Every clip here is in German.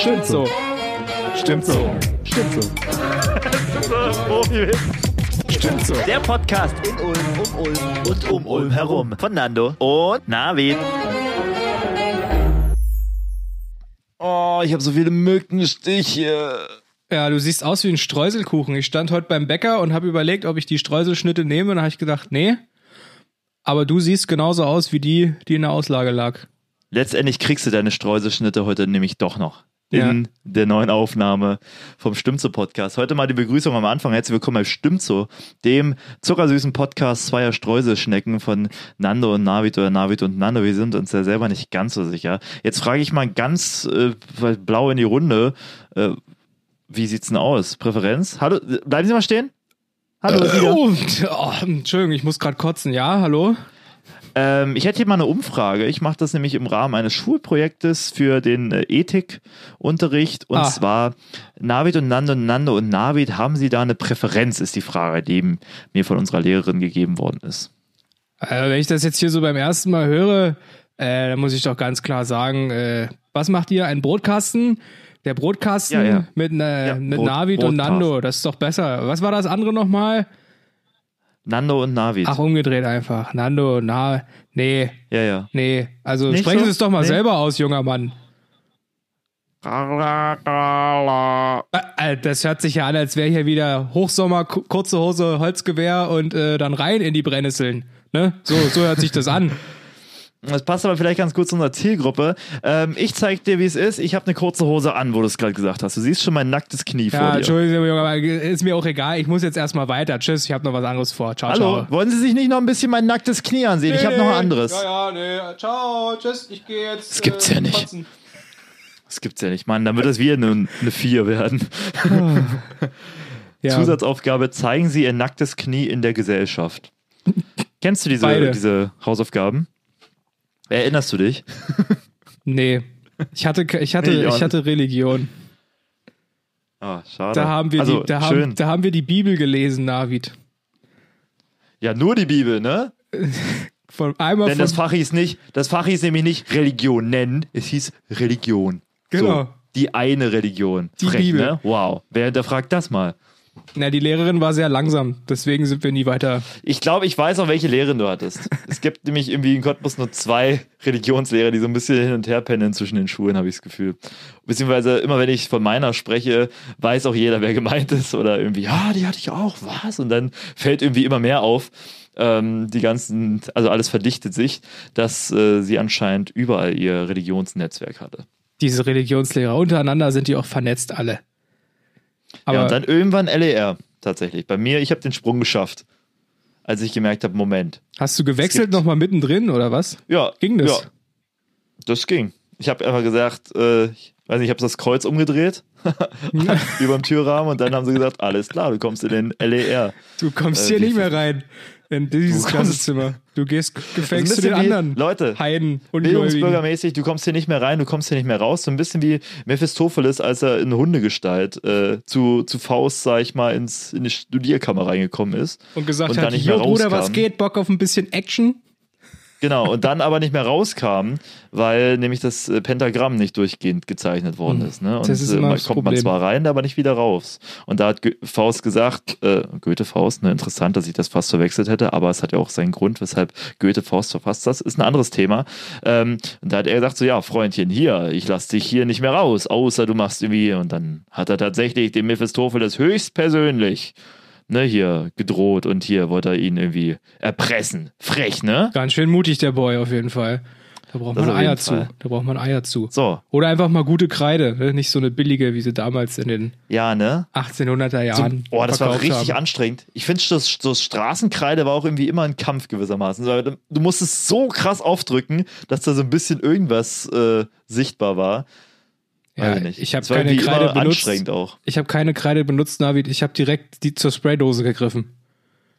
Stimmt so. Stimmt so. Stimmt so. Stimmt so. Der Podcast in Ulm, um Ulm und um Ulm herum. Von Nando und Navid. Oh, ich habe so viele Mückenstiche. Ja, du siehst aus wie ein Streuselkuchen. Ich stand heute beim Bäcker und habe überlegt, ob ich die Streuselschnitte nehme. Und dann habe ich gedacht, nee. Aber du siehst genauso aus wie die, die in der Auslage lag. Letztendlich kriegst du deine Streuselschnitte heute nämlich doch noch. In Ja. der neuen Aufnahme vom Stimmt so Podcast. Heute mal die Begrüßung am Anfang. Herzlich willkommen bei Stimmt so, dem zuckersüßen Podcast zweier Streuselschnecken von Nando und Navid oder Navid und Nando. Wir sind uns ja selber nicht ganz so sicher. Jetzt frage ich mal ganz äh, blau in die Runde. Äh, wie sieht's denn aus? Präferenz? Hallo, bleiben Sie mal stehen? Hallo, Sieger. Oh, oh, Entschuldigung, ich muss gerade kotzen. Ja, hallo? Ähm, ich hätte hier mal eine Umfrage. Ich mache das nämlich im Rahmen eines Schulprojektes für den äh, Ethikunterricht. Und Ah. zwar Navid und Nando, Nando und Navid, haben Sie da eine Präferenz, ist die Frage, die mir von unserer Lehrerin gegeben worden ist. Also, wenn ich das jetzt hier so beim ersten Mal höre, äh, dann muss ich doch ganz klar sagen, äh, was macht ihr? Ein Brotkasten? Der Brotkasten Ja, ja. mit, äh, Ja, mit Brot- Navid und Brotkasten. Nando, das ist doch besser. Was war das andere nochmal? Nando und Navid. Ach, umgedreht einfach. Nando, na, nee, Ja, ja. nee. Also Nicht sprechen so? Sie es doch mal Nee? selber aus, junger Mann. Äh, Das hört sich ja an, als wäre hier wieder Hochsommer, ku- kurze Hose, Holzgewehr und äh, dann rein in die Brennnesseln. Ne? So, so hört sich das an. Das passt aber vielleicht ganz gut zu unserer Zielgruppe. Ähm, ich zeig dir, wie es ist. Ich habe eine kurze Hose an, wo du es gerade gesagt hast. Du siehst schon mein nacktes Knie vor Ja, dir. Entschuldigung, Junge, aber ist mir auch egal. Ich muss jetzt erstmal weiter. Tschüss, ich habe noch was anderes vor. Ciao, Hallo, ciao. wollen Sie sich nicht noch ein bisschen mein nacktes Knie ansehen? ich habe noch ein anderes. Ja, ja, nee. Ciao, tschüss, ich gehe jetzt. Das gibt's ja nicht. kotzen. Das gibt's ja nicht, Mann. Dann wird das wieder eine, eine 4 werden. Ja. Zusatzaufgabe, zeigen Sie Ihr nacktes Knie in der Gesellschaft. Kennst du diese, Beide. diese Hausaufgaben? Erinnerst du dich? Nee. Ich hatte, ich hatte, Nee, ich ich hatte Religion. Ah, schade. Da haben wir, also, die, da, schön. haben, da haben wir die Bibel gelesen, David. ja, nur die Bibel, ne? Von einmal Denn von, das Fach hieß nicht, das Fach hieß nämlich nicht Religion nennen, es hieß Religion. Genau. So, die eine Religion. Die Frech, Bibel. Ne? Wow. Wer hinterfragt das mal? Na, die Lehrerin war sehr langsam, deswegen sind wir nie weiter. Ich glaube, ich weiß auch, welche Lehrerin du hattest. es gibt nämlich irgendwie in Cottbus nur zwei Religionslehrer, die so ein bisschen hin und her pendeln zwischen den Schulen, habe ich das Gefühl. Beziehungsweise immer, wenn ich von meiner spreche, weiß auch jeder, wer gemeint ist. Oder irgendwie, ja, die hatte ich auch, was? Und dann fällt irgendwie immer mehr auf. Ähm, die ganzen, also alles verdichtet sich, dass äh, sie anscheinend überall ihr Religionsnetzwerk hatte. Diese Religionslehrer untereinander sind die auch vernetzt alle. Aber ja, und dann irgendwann LER, tatsächlich. Bei mir, ich habe den Sprung geschafft, als ich gemerkt habe, Moment. hast du gewechselt nochmal mittendrin oder was? Ja, Ging das? Ja, das ging. Ich habe einfach gesagt, äh, ich weiß nicht, ich habe das Kreuz umgedreht über dem Türrahmen und dann haben sie gesagt, alles klar, du kommst in den LER. Du kommst Äh, hier nicht mehr rein in dieses Klassenzimmer. Du gehst gefängst zu den anderen. Leute, Heiden und. Bildungsbürgermäßig, du kommst hier nicht mehr rein, du kommst hier nicht mehr raus. So ein bisschen wie Mephistopheles, als er in Hundegestalt äh, zu, zu Faust, sag ich mal, ins, in die Studierkammer reingekommen ist. Und gesagt und hat, jo Bruder, was geht? Bock auf ein bisschen Action? Genau, und dann aber nicht mehr rauskam, weil nämlich das äh, Pentagramm nicht durchgehend gezeichnet worden ist. Ne? Und Das ist äh, immer man das kommt man zwar rein, aber nicht wieder raus. Und da hat Go Faust gesagt, äh, Goethe Faust, ne, interessant, dass ich das fast verwechselt hätte, aber es hat ja auch seinen Grund, weshalb Goethe Faust verfasst das, ist ein anderes Thema. Ähm, und da hat er gesagt, so ja, Freundchen, hier, ich lass dich hier nicht mehr raus, außer du machst irgendwie, und dann hat er tatsächlich dem Mephistopheles höchstpersönlich ne, hier gedroht und hier wollte er ihn irgendwie erpressen. Frech, ne? Ganz schön mutig, der Boy, auf jeden Fall. Da braucht Das man jeden Eier zu. Da braucht man Eier zu. So, Oder einfach mal gute Kreide. Ne? Nicht so eine billige, wie sie damals in den ja, ne? 1800er So, Jahren oh, das war richtig haben. anstrengend. Ich finde, das, so Straßenkreide war auch irgendwie immer ein Kampf gewissermaßen. So, Du du musstest so krass aufdrücken, dass da so ein bisschen irgendwas äh, sichtbar war. Ja, ich nicht. ich habe keine Kreide benutzt. Ich habe keine Kreide benutzt, Navid. Ich habe direkt die zur Spraydose gegriffen.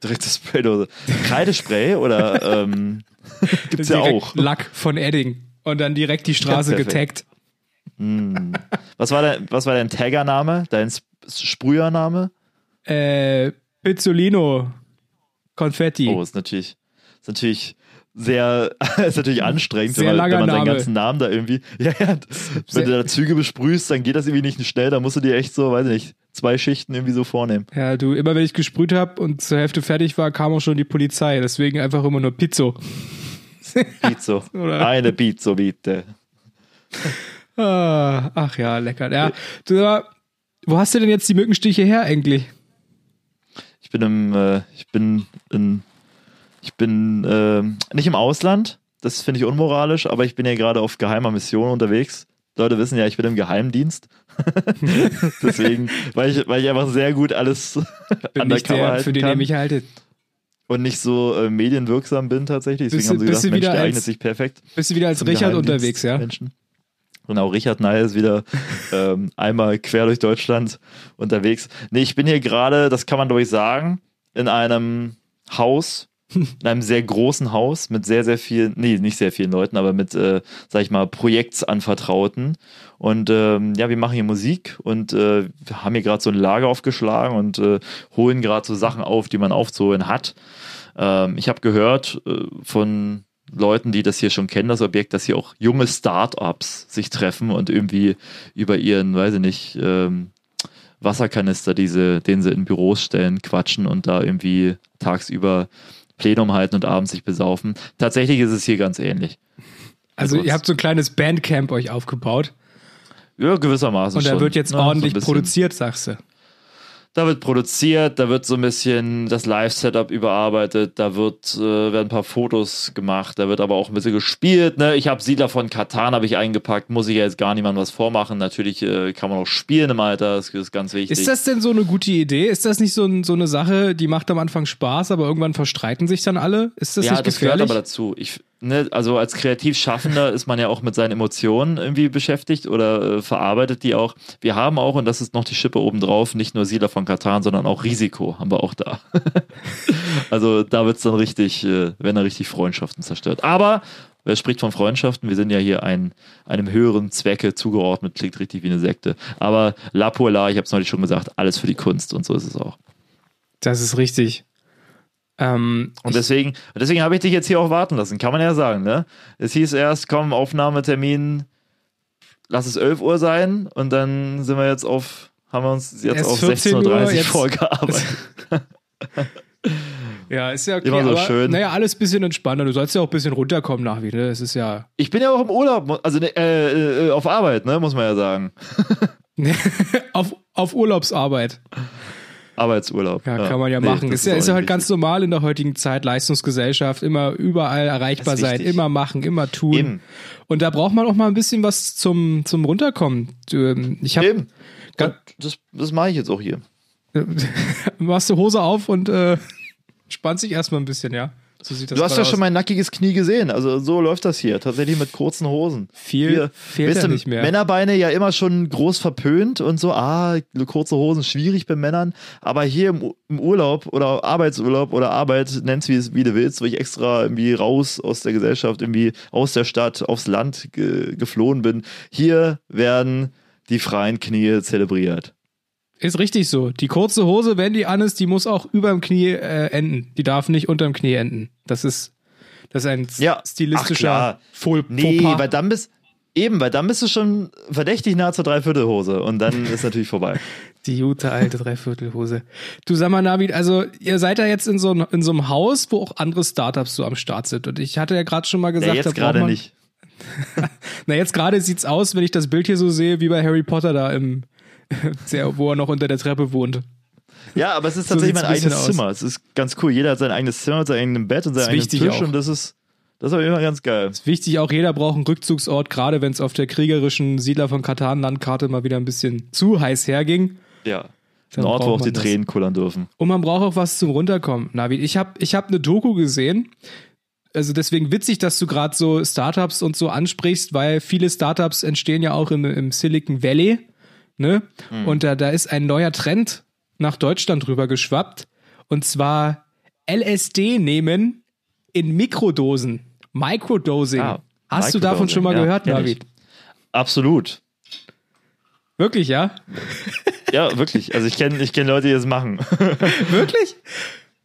Direkt das Spraydose. Kreidespray oder ähm, gibt's ja direkt auch. Lack von Edding. Und dann direkt die Straße getaggt. Was war dein, was war dein Taggername? Dein Sp- Sprühername? Äh, Pizzolino. Konfetti. Oh, ist natürlich, ist natürlich sehr, ist natürlich anstrengend, Sehr wenn man, wenn man seinen ganzen Namen da irgendwie, ja, ja, wenn du da Züge besprühst, dann geht das irgendwie nicht schnell, da musst du dir echt so, weiß ich nicht, zwei Schichten irgendwie so vornehmen. Ja, du, immer wenn ich gesprüht habe und zur Hälfte fertig war, kam auch schon die Polizei. Deswegen einfach immer nur Pizzo. Pizzo. Eine Pizzo, bitte. Ah, ach ja, lecker. Ja, du, aber wo hast du denn jetzt die Mückenstiche her eigentlich? Ich bin im, äh, ich bin in, ich bin ähm, nicht im Ausland, das finde ich unmoralisch, aber ich bin ja gerade auf geheimer Mission unterwegs. Leute wissen ja, ich bin im Geheimdienst. Deswegen, weil ich, weil ich einfach sehr gut alles Bin nicht der, halten für den kann ihr mich haltet. und nicht so äh, medienwirksam bin tatsächlich. Deswegen Bist haben sie gesagt, Mensch, der als- eignet sich perfekt. Bist du wieder als Richard unterwegs, ja? Menschen. Genau, Richard Ney ist wieder ähm, einmal quer durch Deutschland unterwegs. Nee, ich bin hier gerade, das kann man glaube ich sagen, in einem Haus, in einem sehr großen Haus mit sehr, sehr vielen, nee, nicht sehr vielen Leuten, aber mit, äh, sag ich mal, Projektsanvertrauten. Und ähm, ja, wir machen hier Musik und äh, haben hier gerade so ein Lager aufgeschlagen und äh, holen gerade so Sachen auf, die man aufzuholen hat. Ähm, ich habe gehört äh, von Leuten, die das hier schon kennen, das Objekt, dass hier auch junge Start-ups sich treffen und irgendwie über ihren, weiß ich nicht, ähm, Wasserkanister, diese, den sie in Büros stellen, quatschen und da irgendwie tagsüber Plenum halten und abends sich besaufen. Tatsächlich ist es hier ganz ähnlich. Also Also ihr habt so ein kleines Bandcamp euch aufgebaut Ja, gewissermaßen und da schon. wird jetzt so ordentlich bisschen. produziert, sagst du. Da wird produziert, da wird so ein bisschen das Live-Setup überarbeitet, da wird, äh, werden ein paar Fotos gemacht, da wird aber auch ein bisschen gespielt. Ne? Ich habe Siedler von Katan habe ich eingepackt, muss ich ja jetzt gar niemandem was vormachen. Natürlich äh, kann man auch spielen im Alter, das ist ganz wichtig. Ist das denn so eine gute Idee? Ist das nicht so, ein, so eine Sache, die macht am Anfang Spaß, aber irgendwann verstreiten sich dann alle? Ist das ja, nicht das gehört gefährlich? aber dazu. Ich, ne, also als Kreativschaffender ist man ja auch mit seinen Emotionen irgendwie beschäftigt oder äh, verarbeitet die auch. Wir haben auch, und das ist noch die Schippe obendrauf, nicht nur Siedler von Katan, sondern auch Risiko haben wir auch da. also da wird's dann richtig, äh, werden da richtig Freundschaften zerstört. Aber wer spricht von Freundschaften? Wir sind ja hier ein, einem höheren Zwecke zugeordnet, klingt richtig wie eine Sekte. Aber La pour la, ich habe es neulich schon gesagt, alles für die Kunst und so ist es auch. das ist richtig. Ähm, Und deswegen, deswegen habe ich dich jetzt hier auch warten lassen, kann man ja sagen, ne? Es hieß erst, komm, Aufnahmetermin, lass es 11 Uhr sein und dann sind wir jetzt auf, haben wir uns jetzt auf 14 16.30 Uhr vorgearbeitet. ja, ist ja okay. Immer so aber, schön. Naja, alles bisschen entspannter. Du sollst ja auch ein bisschen runterkommen nach wieder. Es ist ja Ich bin ja auch im Urlaub, also ne, äh, äh, auf Arbeit, ne, muss man ja sagen. auf, auf Urlaubsarbeit. Arbeitsurlaub. Ja, kann man ja Nee, machen. das Ist ja, ist ja halt ganz normal in der heutigen Zeit, Leistungsgesellschaft, immer überall erreichbar sein, wichtig. immer machen, immer tun. Eben. Und da braucht man auch mal ein bisschen was zum, zum Runterkommen. Ähm, Ich hab, Eben. Und das, das mache ich jetzt auch hier. machst du Hose auf und äh, spannst dich erstmal ein bisschen, ja? So sieht das Du hast ja schon mein nackiges Knie gesehen. Also so läuft das hier. Tatsächlich mit kurzen Hosen. Viel Hier, fehlt ja nicht mehr. Männerbeine ja immer schon groß verpönt und so, ah, kurze Hosen schwierig bei Männern. Aber hier im, im Urlaub oder Arbeitsurlaub oder Arbeit, nenn's wie, es- wie du willst, wo ich extra irgendwie raus aus der Gesellschaft, irgendwie aus der Stadt aufs Land ge geflohen bin. Hier werden die freien Knie zelebriert. Ist richtig so. Die kurze Hose, wenn die an ist, die muss auch über dem Knie äh, enden. Die darf nicht unterm Knie enden. Das ist, das ist ein Ja, stilistischer. Faux- Nee, Fauxpas. weil dann bist eben, weil dann bist du schon verdächtig nah zur Dreiviertelhose und dann ist natürlich vorbei. Die gute alte Dreiviertelhose. Du sag mal, Navid, also ihr seid ja jetzt in so, in so einem Haus, wo auch andere Startups so am Start sind. Und ich hatte ja gerade schon mal gesagt, Ja, jetzt gerade nicht. Na, jetzt gerade sieht's aus, wenn ich das Bild hier so sehe, wie bei Harry Potter da im, der, wo er noch unter der Treppe wohnt. Ja, aber es ist So tatsächlich sieht's mein eigenes aus. Zimmer. Es ist ganz cool. Jeder hat sein eigenes Zimmer mit seinem eigenen Bett und Das ist eigenen wichtig Tisch auch. und das ist, das ist aber immer ganz geil. Wichtig auch, jeder braucht einen Rückzugsort, gerade wenn es auf der kriegerischen Siedler von Katan-Landkarte mal wieder ein bisschen zu heiß herging. Ja. Ein Ort, wo auch die das. Tränen kullern dürfen. Und man braucht auch was zum Runterkommen. Navid, ich habe ich hab eine Doku gesehen. Also deswegen witzig, dass du gerade so Startups und so ansprichst, weil viele Startups entstehen ja auch im, im Silicon Valley. Ne? Und da, da ist ein neuer Trend nach Deutschland rüber geschwappt. Und zwar LSD nehmen in Mikrodosen. Microdosing. Ah, Hast du davon Microdosing, schon mal ja, gehört. Navid? Absolut. Wirklich, ja? Ja, wirklich. Also ich kenne ich kenn Leute, die das machen. Wirklich?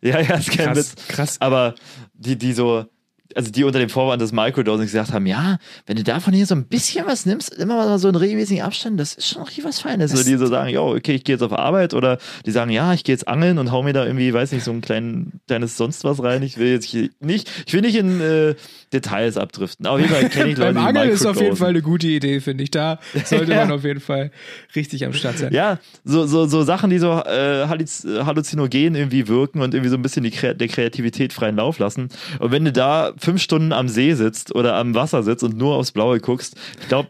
ja, ja, ist kein Krass, krass. Aber die, die so, also die unter dem Vorwand des Microdosing gesagt haben, ja, wenn du davon hier so ein bisschen was nimmst, immer mal so einen regelmäßigen Abstand, das ist schon richtig was Feines. So, die so sagen, ja, okay, ich gehe jetzt auf Arbeit oder die sagen, ja, ich gehe jetzt angeln und hau mir da irgendwie, weiß nicht, so ein klein, kleines sonst was rein. Ich will jetzt nicht, ich will nicht in äh, Details abdriften. Auf jeden Fall kenne ich Leute, Beim die Angeln ist auf jeden. Fall eine gute Idee, finde ich. Da sollte Ja. man auf jeden Fall richtig am Start sein. Ja, so, so, so Sachen, die so äh, halluz- halluzinogen irgendwie wirken und irgendwie so ein bisschen die der Kreativität freien Lauf lassen. Und wenn du da fünf Stunden am See sitzt oder am Wasser sitzt und nur aufs Blaue guckst, ich glaube,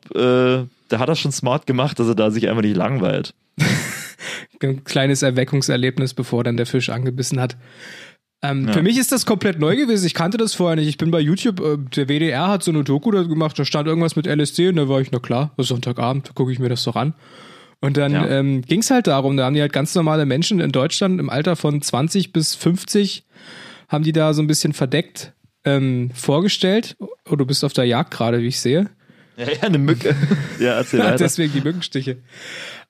äh, da hat er schon smart gemacht, dass er da sich einfach nicht langweilt. Ein kleines Erweckungserlebnis, bevor dann der Fisch angebissen hat. Ähm, Ja. Für mich ist das komplett neu gewesen. Ich kannte das vorher nicht. Ich bin bei YouTube, äh, der WDR hat so eine Doku da gemacht, da stand irgendwas mit LSD und da war ich, na klar, Sonntagabend, da gucke ich mir das doch an. Und dann Ja. ähm, ging es halt darum, da haben die halt ganz normale Menschen in Deutschland im Alter von 20 bis 50, haben die da so ein bisschen verdeckt ähm, vorgestellt. Oh, du bist auf der Jagd gerade, wie ich sehe. Ja, ja, eine Mücke. ja, erzähl weiter. Deswegen die Mückenstiche.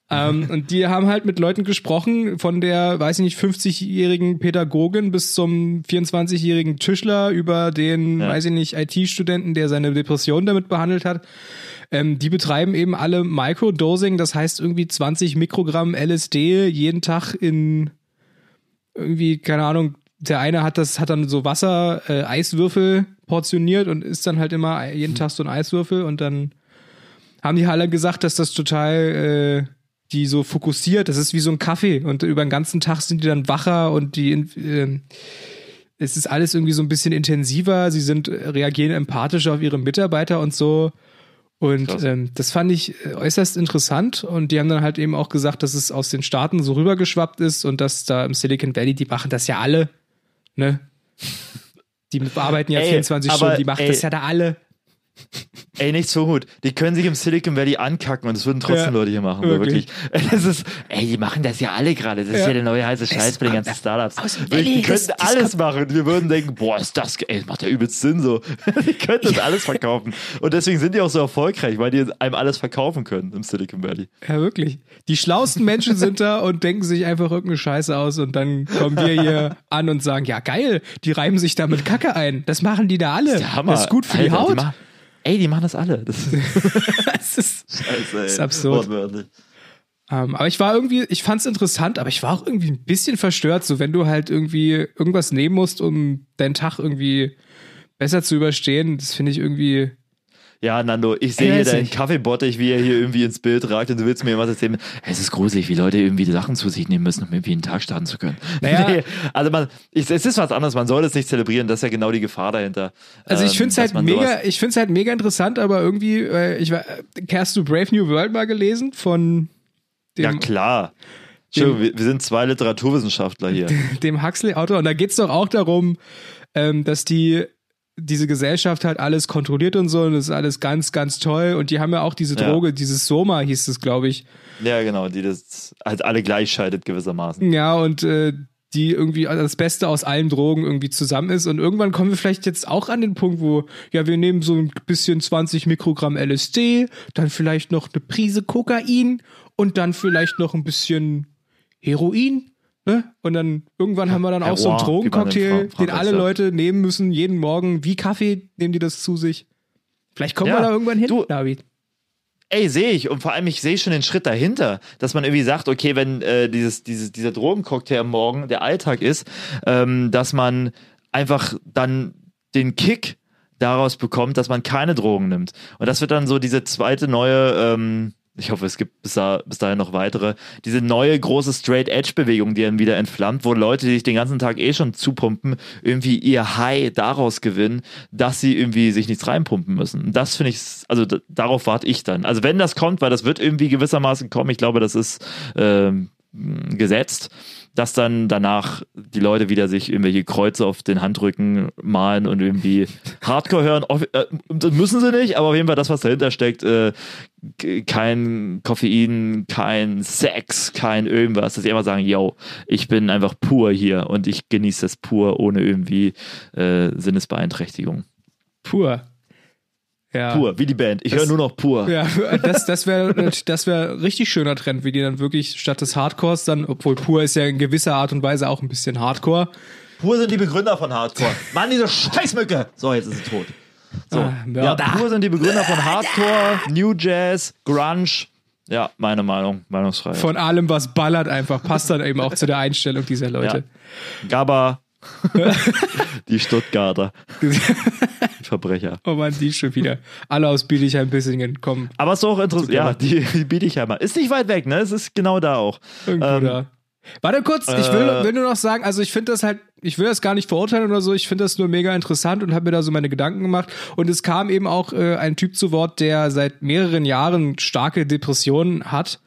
ähm, und die haben halt mit Leuten gesprochen, von der, weiß ich nicht, 50-jährigen Pädagogin bis zum 24-jährigen Tischler über den, Ja. weiß ich nicht, IT-Studenten, der seine Depression damit behandelt hat. Ähm, die betreiben eben alle Microdosing, das heißt irgendwie 20 Mikrogramm LSD jeden Tag in irgendwie, keine Ahnung, der eine hat das, hat dann so Wasser, äh, Eiswürfel portioniert und isst dann halt immer jeden Tag so ein Eiswürfel und dann haben die alle gesagt, dass das total äh, die so fokussiert, das ist wie so ein Kaffee und über den ganzen Tag sind die dann wacher und die äh, es ist alles irgendwie so ein bisschen intensiver, sie sind äh, reagieren empathischer auf ihre Mitarbeiter und so. Und ähm, das fand ich äh, äußerst interessant und die haben dann halt eben auch gesagt, dass es aus den Staaten so rübergeschwappt ist und dass da im Silicon Valley, die machen das ja alle, ne? Die arbeiten ja Ey, 24 aber, Stunden, die machen ey, das ja da alle. Ey, nicht so gut. Die können sich im Silicon Valley ankacken und das würden trotzdem Ja, Leute hier machen. Wirklich. wirklich. Das ist, ey, die machen das ja alle gerade. Das ist Ja. der neue heiße Scheiß bei den ganzen Startups. Die das- könnten das alles machen. Wir würden denken, boah, ist das, ey, das macht ja übelst Sinn so. Die könnten das alles verkaufen. Und deswegen sind die auch so erfolgreich, weil die einem alles verkaufen können im Silicon Valley. Ja, wirklich. Die schlauesten Menschen sind da und denken sich einfach irgendeine Scheiße aus und dann kommen wir hier an und sagen, ja geil, die reiben sich da mit Kacke ein. Das machen die da alle. Der Hammer. Das ist gut für die Alter, Haut. machen- ey, die machen das alle. Das ist das ist, scheiße, ey. ist absurd. Wortwörtlich. ähm, aber ich war irgendwie, ich fand's interessant, aber ich war auch irgendwie ein bisschen verstört, so wenn du halt irgendwie irgendwas nehmen musst, um deinen Tag irgendwie besser zu überstehen. Das finde ich irgendwie, Ja, Nando, ich sehe hier deinen nicht. Kaffeebottich, wie er hier irgendwie ins Bild ragt und du willst mir irgendwas erzählen. Es ist gruselig, wie Leute irgendwie Sachen zu sich nehmen müssen, um irgendwie einen Tag starten zu können. Naja. Nee, also man, ich, es ist was anderes, man soll es nicht zelebrieren, das ist ja genau die Gefahr dahinter. Also ich Ähm, finde es dass halt mega, sowas- ich finde es halt mega interessant, aber irgendwie, äh, ich war, hast du Brave New World mal gelesen von dem, Ja, klar. Entschuldigung, wir, wir sind zwei Literaturwissenschaftler hier. dem Huxley-Autor. Und da geht's doch auch darum, ähm, dass die diese Gesellschaft halt alles kontrolliert und so und das ist alles ganz, ganz toll. Und die haben ja auch diese Ja. Droge, dieses Soma hieß es, glaube ich. ja, genau, die das halt alle gleichschaltet gewissermaßen. Ja, und äh, die irgendwie das Beste aus allen Drogen irgendwie zusammen ist. Und irgendwann kommen wir vielleicht jetzt auch an den Punkt, wo, ja, wir nehmen so ein bisschen 20 Mikrogramm LSD, dann vielleicht noch eine Prise Kokain und dann vielleicht noch ein bisschen Heroin. Ne? Und dann irgendwann haben wir dann auch so einen Drogencocktail, den alle. Leute nehmen müssen, jeden Morgen, wie Kaffee, nehmen die das zu sich. Vielleicht kommen Ja, wir da irgendwann hin, du- David. Ey, sehe ich. Und vor allem, ich sehe schon den Schritt dahinter, dass man irgendwie sagt, okay, wenn äh, dieses, dieses, dieser Drogencocktail am Morgen der Alltag ist, ähm, dass man einfach dann den Kick daraus bekommt, dass man keine Drogen nimmt. Und das wird dann so diese zweite neue, ähm, ich hoffe, es gibt bis, da, bis dahin noch weitere, diese neue große Straight-Edge-Bewegung, die dann wieder entflammt, wo Leute, die sich den ganzen Tag eh schon zupumpen, irgendwie ihr High daraus gewinnen, dass sie irgendwie sich nichts reinpumpen müssen. Das finde ich, also darauf warte ich dann. Also wenn das kommt, weil das wird irgendwie gewissermaßen kommen, ich glaube, das ist ähm, gesetzt, dass dann danach die Leute wieder sich irgendwelche Kreuze auf den Handrücken malen und irgendwie Hardcore hören. Äh, das müssen sie nicht, aber auf jeden Fall das, was dahinter steckt, äh, kein Koffein, kein Sex, kein irgendwas, dass sie einfach sagen, yo, ich bin einfach pur hier und ich genieße das pur ohne irgendwie äh, Sinnesbeeinträchtigung. Pur. Ja. Pur, wie die Band. Ich höre nur noch pur. Ja, das, das wäre das wär ein richtig schöner Trend, wie die dann wirklich statt des Hardcores dann, obwohl pur ist ja in gewisser Art und Weise auch ein bisschen Hardcore, Pur sind die Begründer von Hardcore. Mann, diese Scheißmücke. So, jetzt ist sie tot. So. Ah, ja. Pur sind die Begründer von Hardcore, New Jazz, Grunge. Ja, meine Meinung, Meinungsfreiheit. Von allem, was ballert, einfach passt dann eben auch zu der Einstellung dieser Leute. Gabba. die Stuttgarter. Verbrecher. Oh Mann, die schon wieder. Alle aus Bietigheim-Bissingen kommen Aber es ist auch interessant. Ja, die, die Biedigheimer. Ist nicht weit weg, ne? Es ist genau da auch. irgendwo Ähm, da. Warte kurz, ich will, äh, will nur noch sagen, also ich finde das halt, ich will das gar nicht verurteilen oder so, ich finde das nur mega interessant und habe mir da so meine Gedanken gemacht. Und es kam eben auch äh, ein Typ zu Wort, der seit mehreren Jahren starke Depressionen hat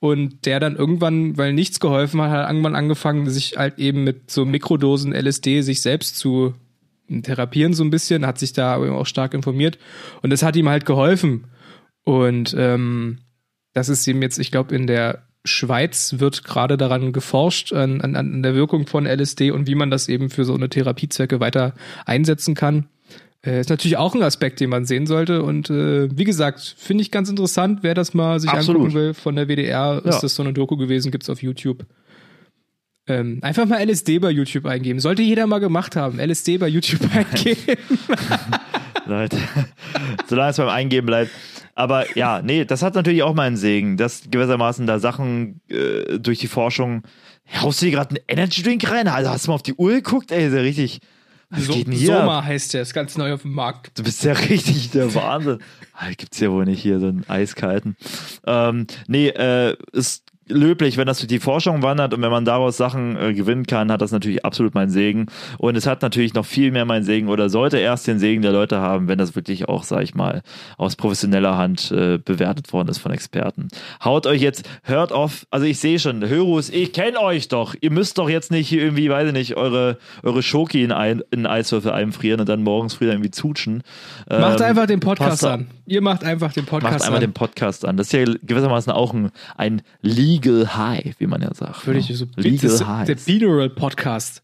und der dann irgendwann, weil nichts geholfen hat, hat irgendwann angefangen, sich halt eben mit so Mikrodosen LSD sich selbst zu therapieren so ein bisschen, hat sich da auch stark informiert und das hat ihm halt geholfen. Und ähm, das ist ihm jetzt, ich glaube, in der Schweiz wird gerade daran geforscht, an, an, an der Wirkung von LSD und wie man das eben für so eine Therapiezwecke weiter einsetzen kann. Äh, ist natürlich auch ein Aspekt, den man sehen sollte. Und äh, wie gesagt, finde ich ganz interessant, wer das mal sich Absolut. angucken will. Von der WDR ist Ja. das so eine Doku gewesen, gibt's auf YouTube. Ähm, einfach mal LSD bei YouTube eingeben. Sollte jeder mal gemacht haben. LSD bei YouTube eingeben. Leute, solange es beim Eingeben bleibt. Aber ja, nee, das hat natürlich auch mal einen Segen, dass gewissermaßen da Sachen äh, durch die Forschung. Haust du dir gerade einen Energy Drink rein? Also hast du mal auf die Uhr geguckt? Ey, ist ja richtig. Was so, geht denn hier? Soma heißt der, ist ganz neu auf dem Markt. Du bist ja richtig der Wahnsinn. Ah, Gibt's ja wohl nicht hier so einen eiskalten. Ähm, nee, äh, ist löblich, wenn das durch die Forschung wandert und wenn man daraus Sachen äh, gewinnen kann, hat das natürlich absolut meinen Segen. Und es hat natürlich noch viel mehr meinen Segen oder sollte erst den Segen der Leute haben, wenn das wirklich auch, sag ich mal, aus professioneller Hand äh, bewertet worden ist von Experten. Haut euch jetzt, hört auf, also ich sehe schon, Hörus, ich kenne euch doch. Ihr müsst doch jetzt nicht hier irgendwie, weiß ich nicht, eure, eure Schoki in, ein, in Eiswürfel einfrieren und dann morgens früh dann irgendwie zutschen. Macht Ähm, einfach den Podcast da- an. Ihr macht einfach den Podcast Macht einmal an. den Podcast an. Das ist ja gewissermaßen auch ein, ein Legal High, wie man ja sagt. Würde ne? ich so Legal das, High. Der Binaural Podcast.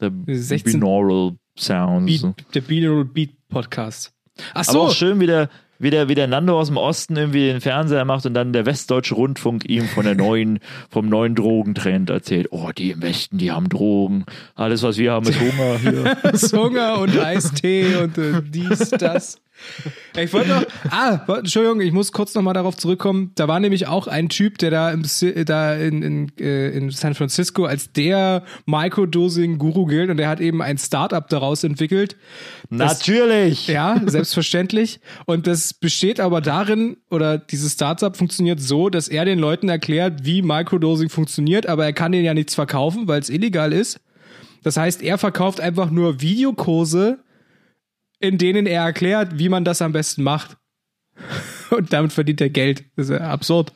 Der 16 Binaural Sounds. Beat, der Binaural Beat Podcast. Ach Aber so, auch schön, wie der, wie, der, wie der Nando aus dem Osten irgendwie den Fernseher macht und dann der Westdeutsche Rundfunk ihm von der neuen, vom neuen Drogentrend erzählt. Oh, die im Westen, die haben Drogen. Alles, was wir haben, ist Hunger hier. Hunger und Eistee und äh, dies, das. Ich wollte noch, ah, Entschuldigung, ich muss kurz nochmal darauf zurückkommen. Da war nämlich auch ein Typ, der da, im, da in, in, äh, in San Francisco als der Microdosing-Guru gilt und der hat eben ein Startup daraus entwickelt. Das- Natürlich. Ja, selbstverständlich. Und das besteht aber darin, oder dieses Startup funktioniert so, dass er den Leuten erklärt, wie Microdosing funktioniert, aber er kann denen ja nichts verkaufen, weil es illegal ist. Das heißt, er verkauft einfach nur Videokurse, in denen er erklärt, wie man das am besten macht. Und damit verdient er Geld. Das ist ja absurd.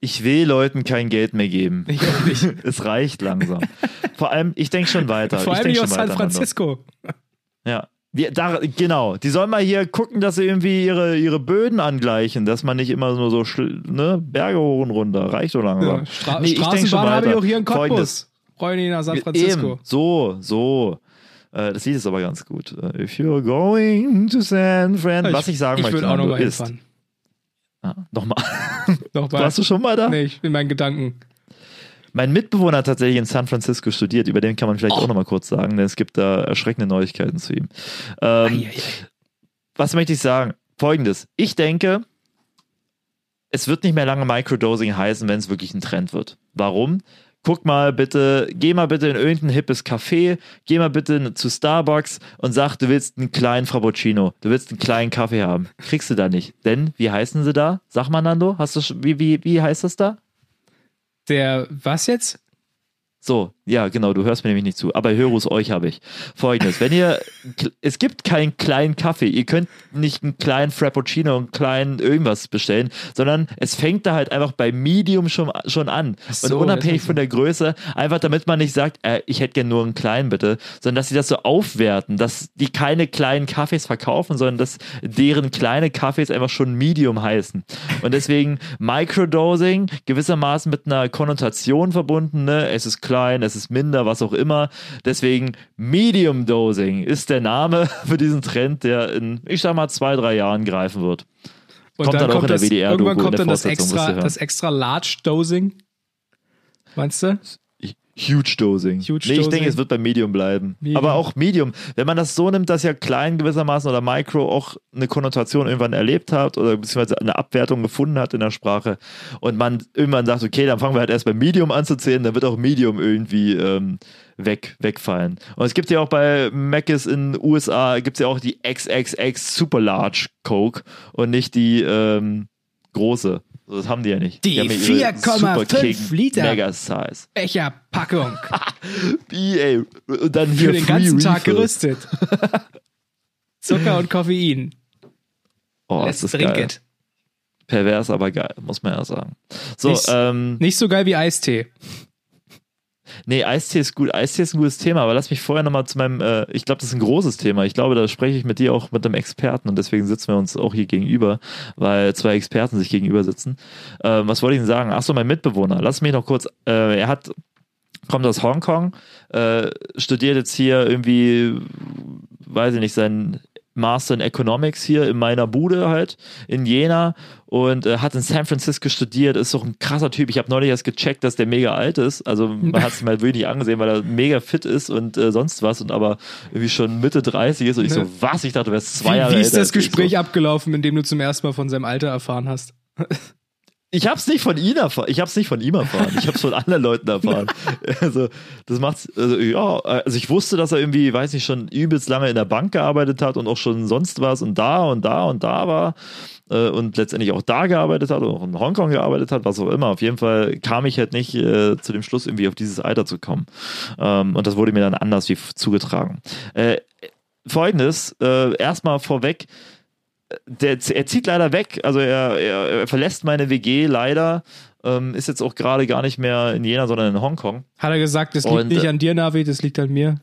Ich will Leuten kein Geld mehr geben. Ich auch nicht. Es reicht langsam. Vor allem, ich denke schon weiter. Vor ich allem schon aus San. Francisco. Ja. Die, da, genau, die sollen mal hier gucken, dass sie irgendwie ihre, ihre Böden angleichen, dass man nicht immer nur so ne, Berge hoch und runter, reicht so langsam. Ja, Stra Nee, ich Straßenbahn habe ich auch hier in Folgendes. Cottbus. Freunde nach San Francisco. Eben, so, so. Äh, Das Lied ist aber ganz gut. Äh, If you're going to San Fran, was ich sagen ich möchte, auch noch mal ist, hinfahren. Ja, nochmal. Nochmal. Warst du schon mal da? Nee, ich bin meinen Gedanken. Mein Mitbewohner hat tatsächlich in San Francisco studiert, über den kann man Oh. vielleicht auch nochmal kurz sagen, denn es gibt da erschreckende Neuigkeiten zu ihm. Ähm, was möchte ich sagen? Folgendes. Ich denke, es wird nicht mehr lange Microdosing heißen, wenn es wirklich ein Trend wird. Warum? Guck mal bitte, geh mal bitte in irgendein hippes Café, geh mal bitte zu Starbucks und sag, du willst einen kleinen Frappuccino, du willst einen kleinen Kaffee haben. Kriegst du da nicht. Denn, wie heißen sie da? Sag mal, Nando, hast du, wie, wie, wie heißt das da? Der, was jetzt? So, ja, genau, du hörst mir nämlich nicht zu. Aber Hörus euch habe ich. Folgendes, wenn ihr, es gibt keinen kleinen Kaffee, ihr könnt nicht einen kleinen Frappuccino, einen kleinen irgendwas bestellen, sondern es fängt da halt einfach bei Medium schon, schon an. so, und unabhängig von der Größe, einfach damit man nicht sagt, äh, ich hätte gerne nur einen kleinen bitte, sondern dass sie das so aufwerten, dass die keine kleinen Kaffees verkaufen, sondern dass deren kleine Kaffees einfach schon Medium heißen. Und deswegen Microdosing gewissermaßen mit einer Konnotation verbunden, ne? es ist klein, es ist minder, was auch immer. Deswegen Medium Dosing ist der Name für diesen Trend, der in, ich sag mal, zwei, drei Jahren greifen wird. Und Kommt dann auch in der WDR-Doku, Irgendwann in kommt der dann das extra, das extra Large Dosing. Meinst du? Huge Dosing. Huge nee, ich Dosing. denke, es wird bei Medium bleiben. Medium. Aber auch Medium. Wenn man das so nimmt, dass ja klein gewissermaßen oder Micro auch eine Konnotation irgendwann erlebt hat oder beziehungsweise eine Abwertung gefunden hat in der Sprache und man irgendwann sagt, okay, dann fangen wir halt erst bei Medium an zu zählen, dann wird auch Medium irgendwie ähm, weg, wegfallen. Und es gibt ja auch bei Mc's in den USA, gibt es ja auch die XXX Super Large Coke und nicht die ähm, große. So, Das haben die ja nicht. Die ihre 4,5 Super King Liter. Mega Size. Becherpackung. Ey. Und dann Für den ganzen Tag Refill. gerüstet. Zucker und Koffein. Oh, Let's ist das drink geil. it. Pervers, aber geil, muss man ja sagen. So, Nicht- ähm, Nicht so geil wie Eistee. Nee, Eistee ist gut. Eistee ist ein gutes Thema, aber lass mich vorher nochmal zu meinem, äh, ich glaube, das ist ein großes Thema. Ich glaube, da spreche ich mit dir auch mit einem Experten und deswegen sitzen wir uns auch hier gegenüber, weil zwei Experten sich gegenüber sitzen. Ähm, was wollte ich denn sagen? Achso, mein Mitbewohner. Lass mich noch kurz, äh, er hat, kommt aus Hongkong, äh, studiert jetzt hier irgendwie, weiß ich nicht, sein Master in Economics hier in meiner Bude halt in Jena und äh, hat in San Francisco studiert, ist doch ein krasser Typ. Ich habe neulich erst gecheckt, dass der mega alt ist. Also man hat es mal wirklich angesehen, weil er mega fit ist und äh, sonst was und aber irgendwie schon Mitte 30 ist und ich so, was? Ich dachte, du wärst zwei Wie, Jahre wie ist das. Gespräch So. abgelaufen, in dem du zum ersten Mal von seinem Alter erfahren hast? Ich hab's nicht von ihm erfahren. Ich hab's nicht von ihm erfahren. Ich hab's von anderen Leuten erfahren. Also, das macht's, also, ja, also ich wusste, dass er irgendwie, weiß nicht, schon übelst lange in der Bank gearbeitet hat und auch schon sonst was und da und da und da war äh, und letztendlich auch da gearbeitet hat und auch in Hongkong gearbeitet hat, was auch immer. Auf jeden Fall kam ich halt nicht äh, zu dem Schluss, irgendwie auf dieses Alter zu kommen. Ähm, und das wurde mir dann anders wie zugetragen. Äh, Folgendes, äh, erstmal vorweg, der, er zieht leider weg, also er, er, er verlässt meine WG leider, ähm, ist jetzt auch gerade gar nicht mehr in Jena, sondern in Hongkong. Hat er gesagt, das liegt Und, nicht äh, an dir, Navi, das liegt an mir.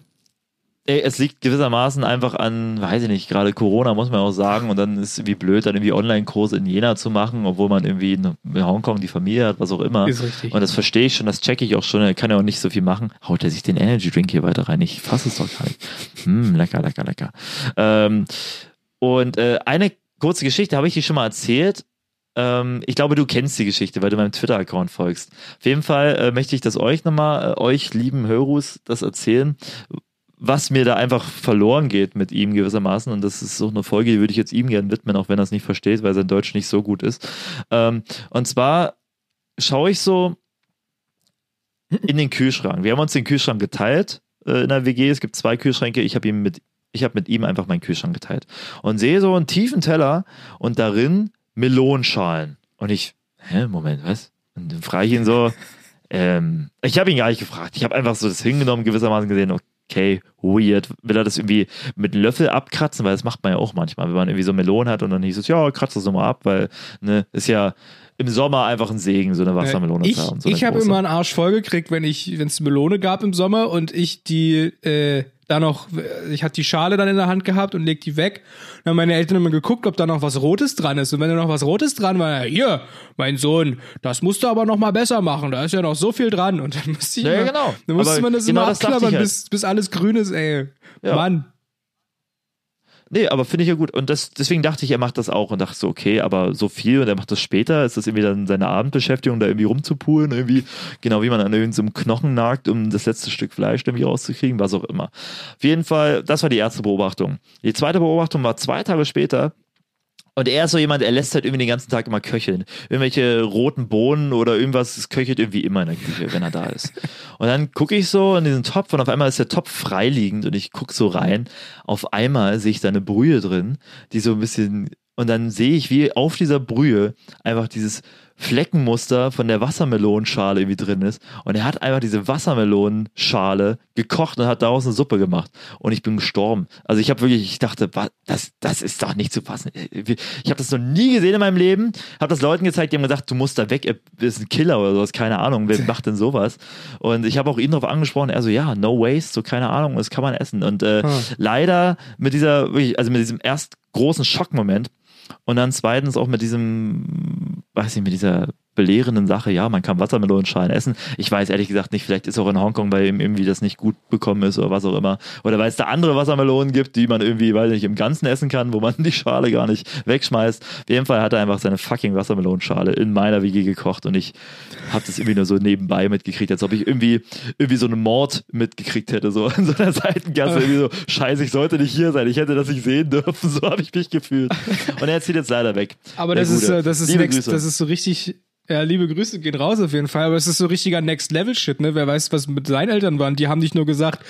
Ey, es liegt gewissermaßen einfach an, weiß ich nicht, gerade Corona muss man auch sagen und dann ist irgendwie blöd, dann irgendwie Online-Kurse in Jena zu machen, obwohl man irgendwie in in Hongkong die Familie hat, was auch immer. Ist richtig. Und das verstehe ich schon, das checke ich auch schon, er kann ja auch nicht so viel machen. Haut er sich den Energy Drink hier weiter rein? Ich fasse es doch gar nicht. Hm, lecker, lecker, lecker. Ähm, und äh, eine kurze Geschichte habe ich dir schon mal erzählt. Ähm, ich glaube, du kennst die Geschichte, weil du meinem Twitter-Account folgst. Auf jeden Fall äh, möchte ich das euch nochmal, äh, euch lieben Hörus, das erzählen, was mir da einfach verloren geht mit ihm gewissermaßen. Und das ist so eine Folge, die würde ich jetzt ihm gerne widmen, auch wenn er es nicht versteht, weil sein Deutsch nicht so gut ist. Ähm, und zwar schaue ich so in den Kühlschrank. Wir haben uns den Kühlschrank geteilt äh, in der WG. Es gibt zwei Kühlschränke. Ich habe ihm mit ich habe mit ihm einfach meinen Kühlschrank geteilt und sehe so einen tiefen Teller und darin Melonschalen. Und ich, hä, Moment, was? Und dann frage ich ihn so, ähm, ich habe ihn gar nicht gefragt. Ich habe einfach so das hingenommen, gewissermaßen gesehen, okay, weird. Will er das irgendwie mit einem Löffel abkratzen? Weil das macht man ja auch manchmal, wenn man irgendwie so Melonen hat und dann hieß es, ja, kratz das nochmal ab, weil, ne, ist ja im Sommer einfach ein Segen, so eine Wassermelone ich zu haben. So ich habe immer einen Arsch voll gekriegt, wenn ich, wenn es Melone gab im Sommer und ich die äh, da noch, ich hatte die Schale dann in der Hand gehabt und leg die weg. Dann haben meine Eltern immer geguckt, ob da noch was Rotes dran ist. Und wenn da noch was Rotes dran war, hier, mein Sohn, das musst du aber noch mal besser machen. Da ist ja noch so viel dran. Und dann musste ich Ja, immer, genau. dann musste Aber man das genau immer abklappern, halt. bis, bis alles grün ist, ey. Ja. Mann. Nee, aber finde ich ja gut. Und das, deswegen dachte ich, er macht das auch und dachte so, okay, aber so viel und er macht das später. Ist das irgendwie dann seine Abendbeschäftigung, da irgendwie rumzupulen, irgendwie, genau wie man an irgendeinem Knochen nagt, um das letzte Stück Fleisch irgendwie rauszukriegen, was auch immer. Auf jeden Fall, das war die erste Beobachtung. Die zweite Beobachtung war zwei Tage später. Und er ist so jemand, er lässt halt irgendwie den ganzen Tag immer köcheln. Irgendwelche roten Bohnen oder irgendwas, es köchelt irgendwie immer in der Küche, wenn er da ist. Und dann gucke ich so in diesen Topf und auf einmal ist der Topf freiliegend und ich gucke so rein. Auf einmal sehe ich da eine Brühe drin, die so ein bisschen, und dann sehe ich, wie auf dieser Brühe einfach dieses Fleckenmuster von der Wassermelonenschale irgendwie drin ist. Und er hat einfach diese Wassermelonenschale gekocht und hat daraus eine Suppe gemacht. Und ich bin gestorben. Also ich habe wirklich, ich dachte, das, das ist doch nicht zu fassen. Ich habe das noch nie gesehen in meinem Leben. Habe das Leuten gezeigt, die haben gesagt, du musst da weg, er ist ein Killer oder sowas, keine Ahnung, wer macht denn sowas? Und ich habe auch ihn darauf angesprochen, er so, ja, no waste, so keine Ahnung, das kann man essen. Und äh, Hm. leider mit dieser, wirklich, also mit diesem erst großen Schockmoment und dann zweitens auch mit diesem, weiß nicht, mit dieser belehrenden Sache, ja, man kann Wassermelonenschalen essen. Ich weiß ehrlich gesagt nicht, vielleicht ist auch in Hongkong, weil ihm irgendwie das nicht gut bekommen ist oder was auch immer. Oder weil es da andere Wassermelonen gibt, die man irgendwie, weiß nicht, im Ganzen essen kann, wo man die Schale gar nicht wegschmeißt. Auf jeden Fall hat er einfach seine fucking Wassermelonenschale in meiner Wiege gekocht und ich habe das irgendwie nur so nebenbei mitgekriegt, als ob ich irgendwie, irgendwie so einen Mord mitgekriegt hätte, so in so einer Seitengasse. irgendwie so, scheiße, ich sollte nicht hier sein, ich hätte das nicht sehen dürfen, so habe ich mich gefühlt. Und er zieht jetzt leider weg. Aber das ist, äh, das ist Liebe next, Grüße. das ist so richtig. Ja, liebe Grüße gehen raus auf jeden Fall, aber es ist so richtiger Next Level Shit, ne? Wer weiß, was mit seinen Eltern waren. Die haben nicht nur gesagt,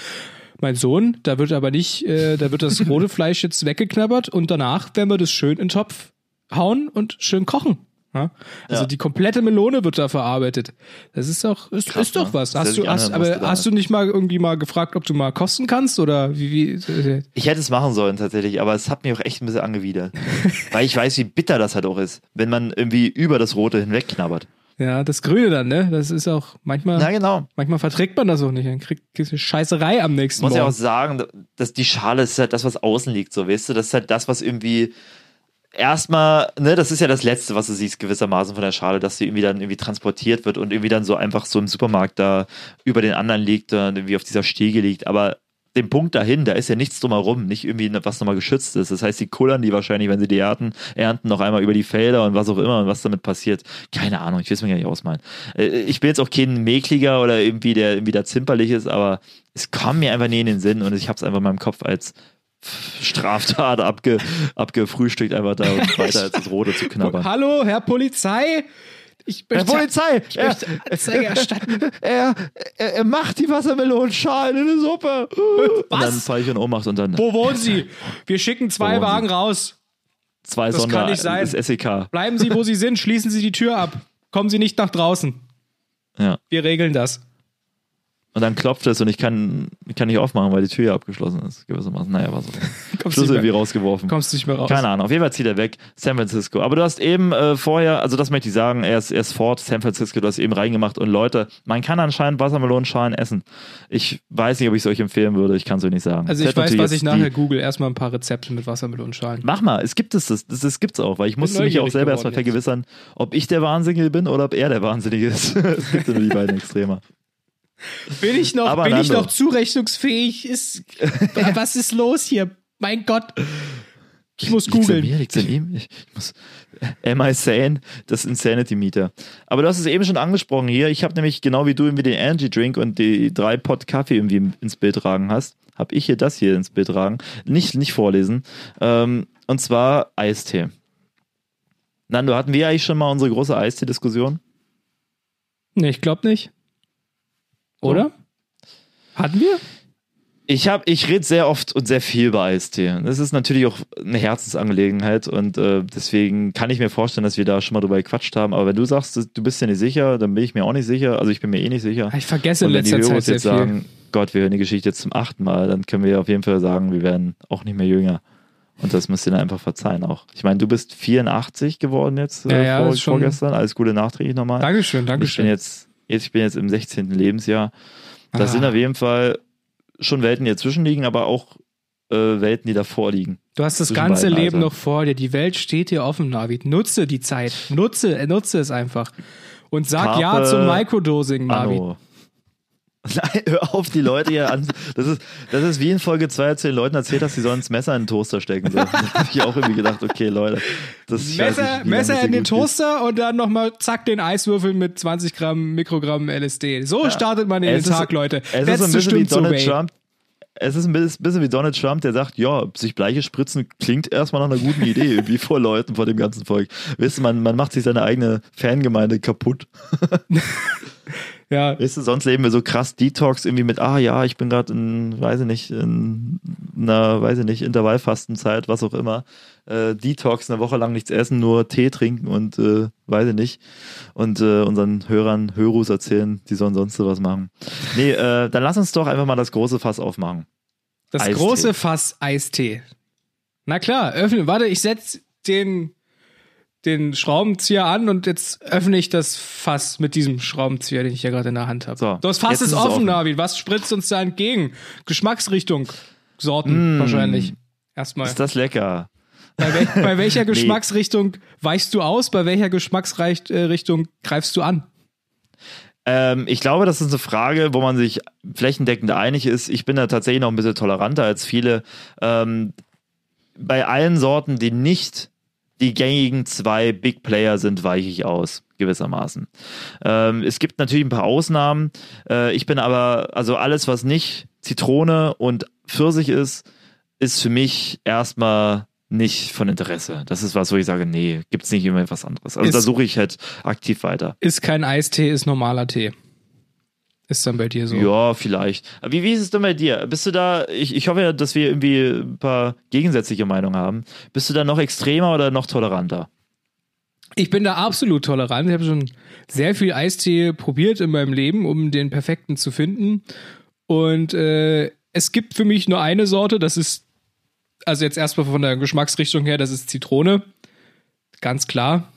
mein Sohn, da wird aber nicht, äh, da wird das rote Fleisch jetzt weggeknabbert und danach werden wir das schön in den Topf hauen und schön kochen. Ja? Also Ja. die komplette Melone wird da verarbeitet. Das ist doch, ist, Krass, ist doch ne? was. Hast du, hast, aber musste hast du nicht mal irgendwie mal gefragt, ob du mal kosten kannst oder wie, wie äh, Ich hätte es machen sollen tatsächlich, aber es hat mich auch echt ein bisschen angewidert. Weil ich weiß, wie bitter das halt auch ist, wenn man irgendwie über das Rote hinwegknabbert. ja, das Grüne dann, ne? Das ist auch manchmal. Na genau. Manchmal verträgt man das auch nicht, dann kriegt diese Scheißerei am nächsten muss ja auch Morgen. sagen, dass die Schale ist halt das, was außen liegt, so weißt du, das ist halt das, was irgendwie erstmal, ne, das ist ja das Letzte, was du siehst, gewissermaßen von der Schale, dass sie irgendwie dann irgendwie transportiert wird und irgendwie dann so einfach so im Supermarkt da über den anderen liegt, dann irgendwie auf dieser Stiege liegt, aber dem Punkt dahin, da ist ja nichts drumherum, nicht irgendwie was nochmal geschützt ist. Das heißt, die kullern die wahrscheinlich, wenn sie die ernten, ernten noch einmal über die Felder und was auch immer und was damit passiert. Keine Ahnung, ich will es mir gar nicht ausmalen. Äh, Ich bin jetzt auch kein Mäkliger oder irgendwie, der irgendwie da zimperlich ist, aber es kam mir einfach nie in den Sinn und ich habe es einfach in meinem Kopf als Straftat abge, abgefrühstückt, einfach da und weiter als das Rote zu knabbern. Hallo, Herr Polizei! Ich Herr möchte, Polizei! ich möchte Anzeige erstatten. Er, er, er macht die Wassermelonenschalen in eine Suppe. Und dann Was? falle ich in Ohnmacht und dann Wo wohnen Sie? Wir schicken zwei Wagen raus. zwei das Sonder kann nicht sein. das SEK. Bleiben Sie, wo Sie sind. Schließen Sie die Tür ab. Kommen Sie nicht nach draußen. Ja. Wir regeln das. Und dann klopft es und ich kann, kann nicht aufmachen, weil die Tür ja abgeschlossen ist. Gewissermaßen. Naja, war so. Schlüssel irgendwie rausgeworfen. kommst nicht mehr raus. Keine Ahnung, auf jeden Fall zieht er weg. San Francisco. Aber du hast eben äh, vorher, also das möchte ich sagen, er ist, er ist fort, San Francisco, du hast eben reingemacht. Und Leute, man kann anscheinend Wassermelonenschalen essen. Ich weiß nicht, ob ich es euch empfehlen würde, ich kann es euch nicht sagen. Also Es ich weiß, was ich nachher google. Erstmal ein paar Rezepte mit Wassermelonenschalen. Mach mal, es gibt es, das, das, das gibt's auch, weil ich musste mich auch selber erstmal vergewissern, ob ich der Wahnsinnige bin oder ob er der Wahnsinnige ist. es gibt ja nur die beiden Extreme. Bin ich noch, Aber bin ich Nando. noch zurechnungsfähig? Ist, was ist los hier? Mein Gott. Ich muss googeln. mir? Liegt's an ihm? Ich, ich muss. Am I sane? Das Insanity Meter. Aber du hast es eben schon angesprochen hier. Ich habe nämlich genau wie du irgendwie den Energy Drink und die drei Pot Kaffee irgendwie ins Bild tragen hast, habe ich hier das hier ins Bild tragen. Nicht, nicht vorlesen. Ähm, und zwar Eistee. Nando, hatten wir eigentlich schon mal unsere große Eistee-Diskussion? Nee, ich glaube nicht. Oder? Hatten wir? Ich habe, ich rede sehr oft und sehr viel über Eistee. Das ist natürlich auch eine Herzensangelegenheit und äh, deswegen kann ich mir vorstellen, dass wir da schon mal drüber gequatscht haben. Aber wenn du sagst, du bist dir nicht sicher, dann bin ich mir auch nicht sicher. Also ich bin mir eh nicht sicher. Ich vergesse in Und wenn die letzter Hörer Zeit sehr jetzt viel. sagen, Gott, wir hören die Geschichte jetzt zum achten Mal, dann können wir auf jeden Fall sagen, wir werden auch nicht mehr jünger. Und das müsst ihr dann einfach verzeihen auch. Ich meine, du bist 84 geworden jetzt, Ja, äh, ja, vor, ist schon- vorgestern. Alles Gute nachträglich nochmal. Dankeschön, Ich bin Dankeschön. jetzt, jetzt, ich bin jetzt im 16. Lebensjahr. Das Ah. sind auf jeden Fall schon Welten, die dazwischen liegen, aber auch äh, Welten, die davor liegen. Du hast das ganze Leben Alter. noch vor dir. Die Welt steht dir offen, Navid. Nutze die Zeit. Nutze, äh, nutze es einfach. Und sag Carpe ja zum Microdosing, Navid. Anno. Nein, hör auf, die Leute hier an. Das ist, das ist wie in Folge 2, als du den Leuten erzählt hast, sie sollen das Messer in den Toaster stecken. So. Da habe ich auch irgendwie gedacht, okay, Leute. Das Messer, nicht, wie Messer in den gut geht. Toaster und dann nochmal zack den Eiswürfel mit 20 Gramm Mikrogramm LSD. So startet man in Es den ist- Tag, Leute. Es ist ein bisschen wie Donald. Trump. Es ist ein bisschen wie Donald Trump, der sagt, ja, sich Bleiche spritzen klingt erstmal nach einer guten Idee, irgendwie vor Leuten, vor dem ganzen Volk. Weißt du, man, man macht sich seine eigene Fangemeinde kaputt. Ja, Weißt du, sonst leben wir so krass Detox irgendwie mit, ah ja, ich bin gerade in, weiß ich nicht, in einer, weiß ich nicht, Intervallfastenzeit, was auch immer. Äh, Detox, eine Woche lang nichts essen, nur Tee trinken und äh, weiß ich nicht. Und äh, unseren Hörern Hörus erzählen, die sollen sonst was machen. Nee, äh, dann lass uns doch einfach mal das große Fass aufmachen. das Eistee. große Fass Eistee. Na klar, öffne. Warte, ich setz den, den Schraubenzieher an und jetzt öffne ich das Fass mit diesem Schraubenzieher, den ich hier gerade in der Hand habe. So, das Fass ist ist offen, offen. Navid. Was spritzt uns da entgegen? Geschmacksrichtung. Sorten Mm. wahrscheinlich. Erstmal. Ist das lecker? Bei, wel bei welcher Geschmacksrichtung weichst du aus? Bei welcher Geschmacksrichtung greifst du an? Ähm, ich glaube, das ist eine Frage, wo man sich flächendeckend einig ist. Ich bin da tatsächlich noch ein bisschen toleranter als viele. Ähm, bei allen Sorten, die nicht die gängigen zwei Big Player sind, weiche ich aus, gewissermaßen. Ähm, es gibt natürlich ein paar Ausnahmen. Äh, ich bin aber, also alles, was nicht Zitrone und Pfirsich ist, ist für mich erstmal nicht von Interesse. Das ist was, wo ich sage, nee, gibt's nicht immer was anderes. Also Ist- da suche ich halt aktiv weiter. Ist kein Eistee, ist normaler Tee. Ist dann bei dir so. Ja, vielleicht. Aber Wie, wie ist es denn bei dir? Bist du da, ich, ich hoffe ja, dass wir irgendwie ein paar gegensätzliche Meinungen haben. Bist du da noch extremer oder noch toleranter? Ich bin da absolut tolerant. Ich habe schon sehr viel Eistee probiert in meinem Leben, um den perfekten zu finden. Und äh, es gibt für mich nur eine Sorte, das ist, also jetzt erstmal von der Geschmacksrichtung her, das ist Zitrone. Ganz klar.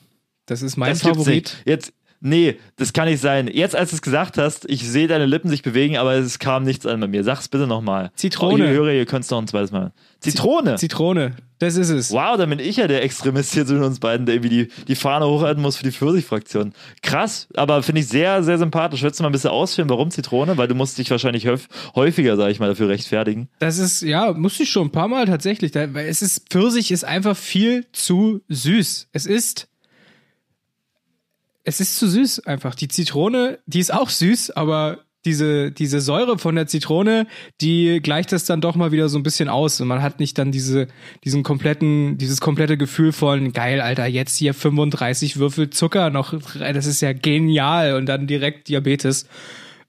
Das ist mein das Favorit. Jetzt, nee, das kann nicht sein. Jetzt, als du es gesagt hast, ich sehe deine Lippen sich bewegen, aber es kam nichts an bei mir. Sag's bitte nochmal. Zitrone. Oh, ihr Hörer, ihr könnt es noch ein zweites Mal. Zitrone. Zitrone, das ist es. Wow, dann bin ich ja der Extremist hier zwischen uns beiden, der irgendwie die, die Fahne hochhalten muss für die Pfirsich-Fraktion. Krass, aber finde ich sehr, sehr sympathisch. Willst du mal ein bisschen ausführen, warum Zitrone? Weil du musst dich wahrscheinlich häuf, häufiger, sage ich mal, dafür rechtfertigen. Das ist, ja, musste ich schon ein paar Mal tatsächlich. Weil es ist, Pfirsich ist einfach viel zu süß. Es ist, es ist zu süß einfach. Die Zitrone, die ist auch süß, aber diese, diese Säure von der Zitrone, die gleicht das dann doch mal wieder so ein bisschen aus. Und man hat nicht dann diese, diesen kompletten, dieses komplette Gefühl von, geil, Alter, jetzt hier 35 Würfel Zucker noch, das ist ja genial und dann direkt Diabetes.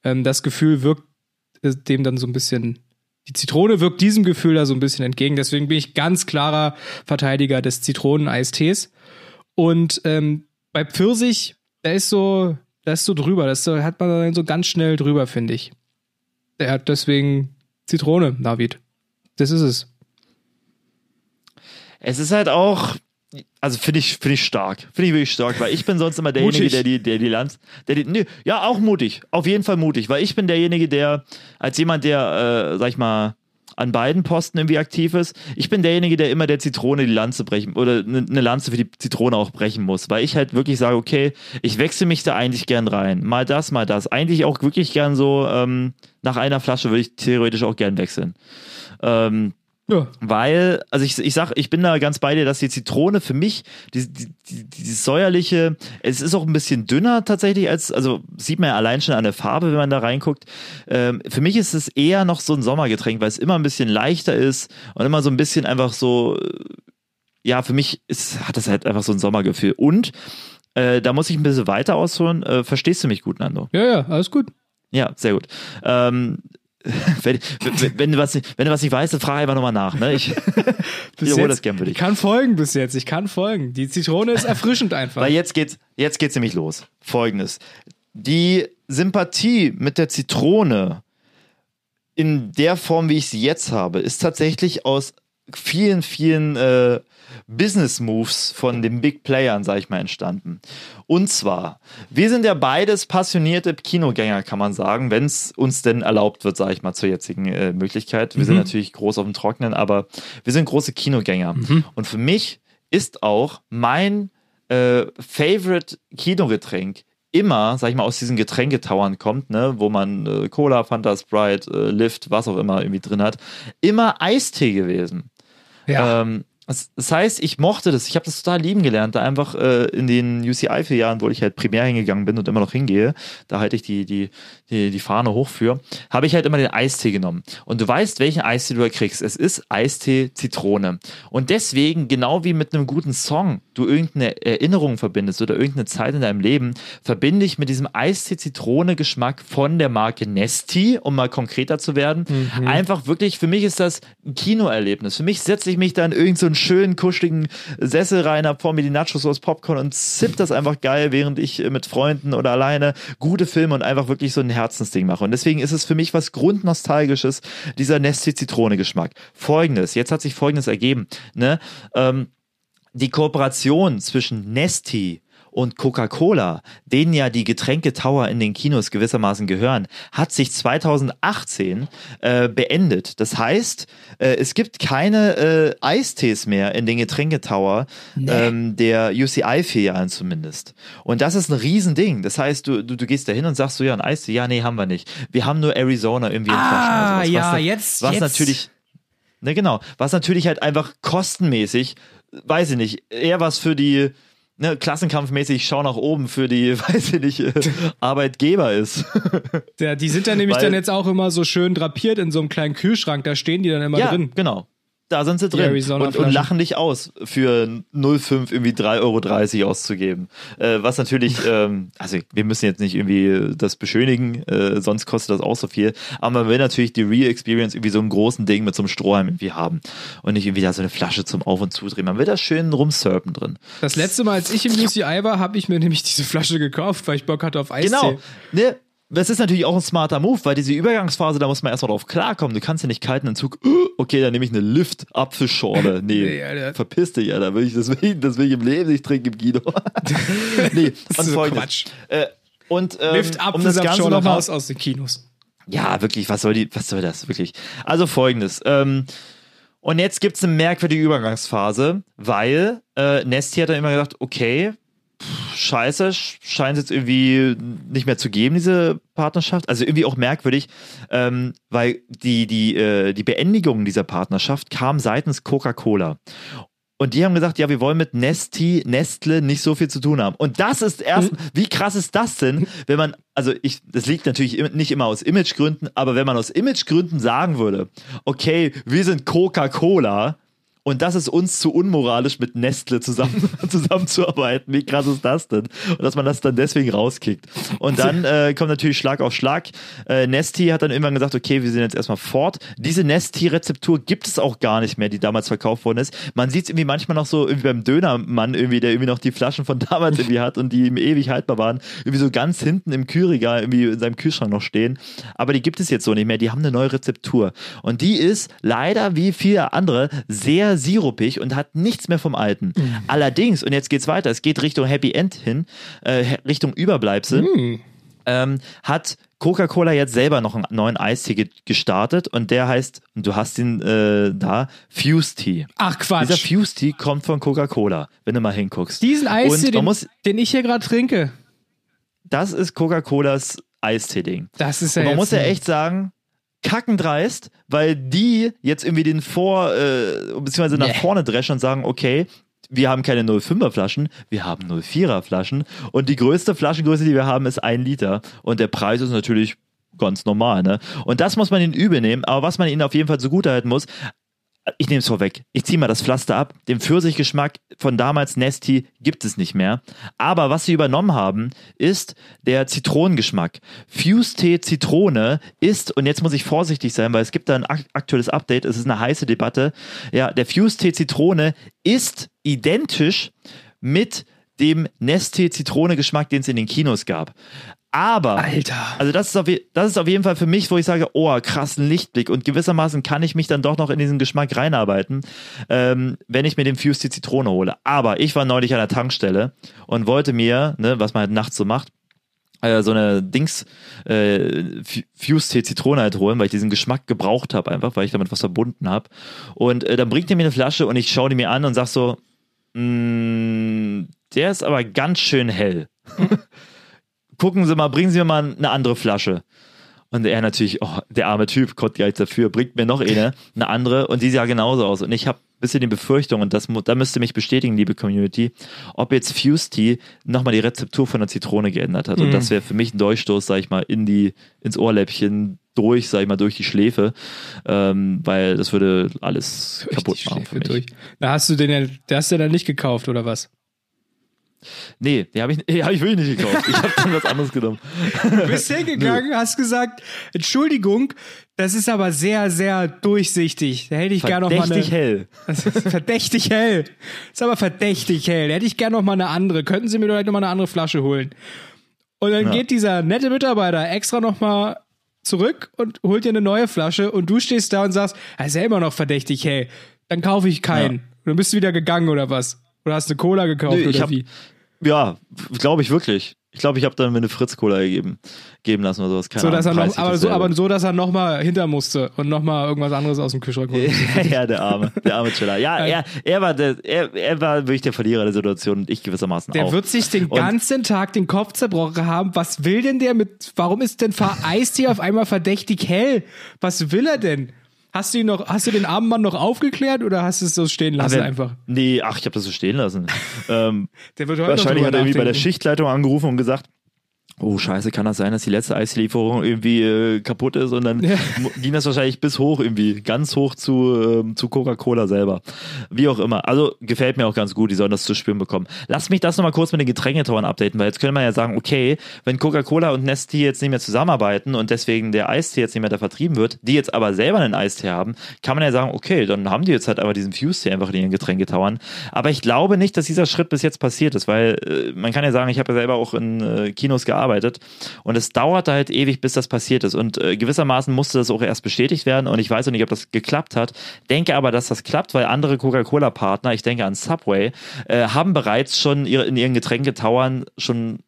Ähm, das Gefühl wirkt äh, dem dann so ein bisschen die Zitrone wirkt diesem Gefühl da so ein bisschen entgegen. Deswegen bin ich ganz klarer Verteidiger des Zitroneneis-Tees. Und ähm, bei Pfirsich, da ist so, da ist so drüber. Das so, hat man dann so ganz schnell drüber, finde ich. Der hat deswegen Zitrone, David. Das ist es. Es ist halt auch, also finde ich, finde ich stark. Finde ich wirklich stark, weil ich bin sonst immer derjenige, der die, der die Lanz, der die, nee, ja, auch mutig. Auf jeden Fall mutig, weil ich bin derjenige, der, als jemand, der, äh, sag ich mal, an beiden Posten irgendwie aktiv ist. Ich bin derjenige, der immer der Zitrone die Lanze brechen oder eine ne Lanze für die Zitrone auch brechen muss, weil ich halt wirklich sage, okay, ich wechsle mich da eigentlich gern rein. Mal das, mal das. Eigentlich auch wirklich gern so, ähm, nach einer Flasche würde ich theoretisch auch gern wechseln. Ähm, Ja. weil, also ich, ich sag, ich bin da ganz bei dir, dass die Zitrone für mich, die, die, die, die säuerliche, es ist auch ein bisschen dünner tatsächlich als, also sieht man ja allein schon an der Farbe, wenn man da reinguckt. Ähm, für mich ist es eher noch so ein Sommergetränk, weil es immer ein bisschen leichter ist und immer so ein bisschen einfach so, äh, ja, für mich ist, hat es halt einfach so ein Sommergefühl. Und äh, da muss ich ein bisschen weiter ausholen. Äh, verstehst du mich gut, Nando? Ja, ja, alles gut. Ja, sehr gut. Ähm, wenn, wenn, wenn, du was, nicht- wenn du was nicht weißt, dann frag einfach nochmal nach. Ne? Ich wiederhole das gern für Ich dich. kann folgen bis jetzt. Ich kann folgen. Die Zitrone ist erfrischend einfach. Weil jetzt geht's, jetzt geht's nämlich los. Folgendes. Die Sympathie mit der Zitrone in der Form, wie ich sie jetzt habe, ist tatsächlich aus vielen, vielen äh, Business Moves von den Big Playern, sag ich mal, entstanden. Und zwar, wir sind ja beides passionierte Kinogänger, kann man sagen, wenn es uns denn erlaubt wird, sag ich mal, zur jetzigen äh, Möglichkeit. Wir sind natürlich groß auf dem Trocknen, aber wir sind große Kinogänger. Und für mich ist auch mein äh, Favorite Kinogetränk immer, sag ich mal, aus diesen Getränketauern kommt, ne, wo man äh, Cola, Fanta, Sprite, äh, Lift, was auch immer irgendwie drin hat, immer Eistee gewesen. Ja. Ähm, um, das, heißt, ich mochte das, ich habe das total lieben gelernt, da einfach äh, in den UCI vier Jahren, wo ich halt primär hingegangen bin und immer noch hingehe, da halte ich die, die, die, die Fahne hoch für, habe ich halt immer den Eistee genommen. Und du weißt, welchen Eistee du da kriegst. Es ist Eistee Zitrone. Und deswegen, genau wie mit einem guten Song, du irgendeine Erinnerung verbindest oder irgendeine Zeit in deinem Leben, verbinde ich mit diesem Eistee Zitrone Geschmack von der Marke Nesti, um mal konkreter zu werden. Einfach wirklich, für mich ist das ein Kinoerlebnis. Für mich setze ich mich da in irgendeinen so einen schönen, kuscheligen Sessel rein, hab vor mir die Nachos aus Popcorn und zipp das einfach geil, während ich äh, mit Freunden oder alleine gute Filme und einfach wirklich so ein Herzensding mache. Und deswegen ist es für mich was Grundnostalgisches, dieser Nesti-Zitrone-Geschmack. Folgendes, jetzt hat sich Folgendes ergeben, ne? Ähm, die Kooperation zwischen Nesti Und Coca-Cola, denen ja die Getränketower in den Kinos gewissermaßen gehören, hat sich 2018 äh, beendet. Das heißt, äh, es gibt keine äh, Eistees mehr in den Getränketower ähm, der UCI-Filialen zumindest. Und das ist ein Riesending. Das heißt, du, du, du gehst da hin und sagst so, ja, ein Eistee, ja, nee, haben wir nicht. Wir haben nur Arizona irgendwie in Flaschen. Ah, sowas. ja, was, jetzt- Was jetzt. natürlich, ne, genau, was natürlich halt einfach kostenmäßig, weiß ich nicht, eher was für die, ne, klassenkampfmäßig, schau nach oben für die, weiß ich nicht, äh, Arbeitgeber ist. Der, die sind dann nämlich Weil- dann jetzt auch immer so schön drapiert in so einem kleinen Kühlschrank. Da stehen die dann immer ja, drin. genau. Da sind sie drin und, und lachen dich aus, für 0,5 irgendwie 3,30 Euro auszugeben. Äh, was natürlich, ähm, also wir müssen jetzt nicht irgendwie das beschönigen, äh, sonst kostet das auch so viel. Aber man will natürlich die Real Experience irgendwie so einen großen Ding mit so einem Strohhalm irgendwie haben. Und nicht irgendwie da so eine Flasche zum Auf- und Zudrehen. Man will da schön rumsurpen drin. Das letzte Mal, als ich im UCI war, habe ich mir nämlich diese Flasche gekauft, weil ich Bock hatte auf Eistee. Genau. Ne? Das ist natürlich auch ein smarter Move, weil diese Übergangsphase, da muss man erstmal drauf klarkommen. Du kannst ja nicht kalten Entzug, okay, dann nehme ich eine Lift-Apfelschorle. Nee, Nee, verpiss dich, Alter. Will ich, das, will ich, das will ich im Leben nicht trinken im Kino. nee, Das ist. Quatsch. Äh, und ähm, Lift um das Ganze nochmal raus aus den Kinos. ja, wirklich, was soll die, was soll das, wirklich? Also folgendes, ähm, und jetzt gibt's eine merkwürdige Übergangsphase, weil äh, Nesti hat dann immer gesagt, okay, scheiße, sch- scheint es jetzt irgendwie nicht mehr zu geben, diese Partnerschaft. Also irgendwie auch merkwürdig, ähm, weil die, die, äh, die Beendigung dieser Partnerschaft kam seitens Coca-Cola. Und die haben gesagt, ja, wir wollen mit Nesti, Nestle nicht so viel zu tun haben. Und das ist erst, wie krass ist das denn, wenn man, also ich, das liegt natürlich nicht immer aus Imagegründen, aber wenn man aus Imagegründen sagen würde, okay, wir sind Coca-Cola und das ist uns zu unmoralisch, mit Nestle zusammen, zusammenzuarbeiten. Wie krass ist das denn? Und dass man das dann deswegen rauskickt. Und dann äh, kommt natürlich Schlag auf Schlag. Äh, Nesti hat dann irgendwann gesagt, okay, wir sind jetzt erstmal fort. Diese Nesti-Rezeptur gibt es auch gar nicht mehr, die damals verkauft worden ist. Man sieht es irgendwie manchmal noch so irgendwie beim Dönermann irgendwie, der irgendwie noch die Flaschen von damals irgendwie hat und die ihm ewig haltbar waren, irgendwie so ganz hinten im Kühlregal irgendwie in seinem Kühlschrank noch stehen. Aber die gibt es jetzt so nicht mehr. Die haben eine neue Rezeptur. Und die ist leider wie viele andere sehr sirupig und hat nichts mehr vom Alten. Allerdings, und jetzt geht's weiter, es geht Richtung Happy End hin, äh, Richtung Überbleibsel, ähm, hat Coca-Cola jetzt selber noch einen neuen Eistee ge- gestartet und der heißt, und du hast ihn äh, da, Fuse Tea. Ach Dieser Quatsch. Fuse Tea kommt von Coca-Cola, wenn du mal hinguckst. Diesen Eistee, den, muss, den ich hier gerade trinke, das ist Coca-Colas Eistee-Ding. das ist ja Und man muss ja echt sagen, kackendreist, weil die jetzt irgendwie den vor, äh, beziehungsweise nach Nee. vorne dreschen und sagen, okay, wir haben keine 05er Flaschen, wir haben 04er Flaschen und die größte Flaschengröße, die wir haben, ist ein Liter und der Preis ist natürlich ganz normal, ne? Und das muss man ihnen übel nehmen, aber was man ihnen auf jeden Fall zugutehalten muss, ich nehme es vorweg. Ich ziehe mal das Pflaster ab. Den Pfirsichgeschmack von damals Nesti gibt es nicht mehr. Aber was sie übernommen haben, ist der Zitronengeschmack. Fuse Tee Zitrone ist, und jetzt muss ich vorsichtig sein, weil es gibt da ein ak- aktuelles Update, es ist eine heiße Debatte. Ja, der Fuse Tee Zitrone ist identisch mit dem Nesti Zitrone Geschmack, den es in den Kinos gab. Aber Alter. also das ist, auf, das ist auf jeden Fall für mich, wo ich sage, oh, krass, ein Lichtblick. Und gewissermaßen kann ich mich dann doch noch in diesen Geschmack reinarbeiten, ähm, wenn ich mir den Fuse die Zitrone hole. Aber ich war neulich an der Tankstelle und wollte mir, ne, was man halt nachts so macht, äh, so eine Dings äh, F- Fuse Tee Zitrone halt holen, weil ich diesen Geschmack gebraucht habe, einfach, weil ich damit was verbunden habe. Und äh, dann bringt er mir eine Flasche und ich schaue die mir an und sag so, "Mm, der ist aber ganz schön hell. Gucken Sie mal, bringen Sie mir mal eine andere Flasche. Und er natürlich, oh, der arme Typ, Gott gar nichts dafür, bringt mir noch eine, eine andere und die sah genauso aus. Und ich habe ein bisschen die Befürchtung, und das da müsste mich bestätigen, liebe Community, ob jetzt Fuse Tea nochmal die Rezeptur von der Zitrone geändert hat. Und das wäre für mich ein Durchstoß, sag ich mal, in die, ins Ohrläppchen durch, sag ich mal, durch die Schläfe, ähm, weil das würde alles Durch kaputt machen für mich. durch. Da hast du den ja, der hast du dann nicht gekauft, oder was? Nee, die habe ich, die hab ich wirklich nicht gekauft. Ich habe dann was anderes genommen. Du bist hingegangen, hast gesagt, Entschuldigung, das ist aber sehr, sehr durchsichtig. Da hätte ich gerne noch mal eine, Verdächtig hell. Das ist verdächtig hell. Das ist aber verdächtig hell. Da hätte ich gerne noch mal eine andere. Könnten Sie mir vielleicht noch mal eine andere Flasche holen? Und dann Ja. geht dieser nette Mitarbeiter extra noch mal zurück und holt dir eine neue Flasche und du stehst da und sagst, er ist ja immer noch verdächtig hell. Dann kaufe ich keinen. Und dann bist du wieder gegangen oder was? Oder hast du Cola gekauft ich oder hab- wie? Ja, glaube ich wirklich. Ich glaube, ich habe dann mir eine Fritz-Cola gegeben, geben lassen oder sowas. Keine So, dass er Ahnung, noch, aber, so, aber so, dass er nochmal hinter musste und nochmal irgendwas anderes aus dem Kühlschrank holen ja, der arme, der arme Chiller. Ja, er, er war der, er, er war wirklich der Verlierer der Situation und ich gewissermaßen Der auch. wird sich den Und- ganzen Tag den Kopf zerbrochen haben. Was will denn der mit, warum ist denn Eistee auf einmal verdächtig hell? Was will er denn? Hast du ihn noch, hast du den armen Mann noch aufgeklärt oder hast du es so stehen lassen Wer- einfach? Nee, ach, ich habe das so stehen lassen. ähm, Der wird heute wahrscheinlich hat er irgendwie bei der. Schichtleitung angerufen und gesagt, oh scheiße, kann das sein, dass die letzte Eislieferung irgendwie äh, kaputt ist und dann Ja. ging das wahrscheinlich bis hoch irgendwie, ganz hoch zu, ähm, zu Coca-Cola selber. Wie auch immer. Also gefällt mir auch ganz gut, die sollen das zu spüren bekommen. Lass mich das nochmal kurz mit den Getränketauern updaten, weil jetzt könnte man ja sagen, okay, wenn Coca-Cola und Nestle jetzt nicht mehr zusammenarbeiten und deswegen der Eistee jetzt nicht mehr da vertrieben wird, die jetzt aber selber einen Eistee haben, kann man ja sagen, okay, dann haben die jetzt halt aber diesen Fuse-Tee einfach in ihren Getränketauern. Aber ich glaube nicht, dass dieser Schritt bis jetzt passiert ist, weil äh, man kann ja sagen, ich habe ja selber auch in äh, Kinos gearbeitet und es dauerte halt ewig, bis das passiert ist. Und äh, gewissermaßen musste das auch erst bestätigt werden und ich weiß auch nicht, ob das geklappt hat. Denke aber, dass das klappt, weil andere Coca-Cola-Partner, ich denke an Subway, äh, haben bereits schon ihre, in ihren Getränketauern schon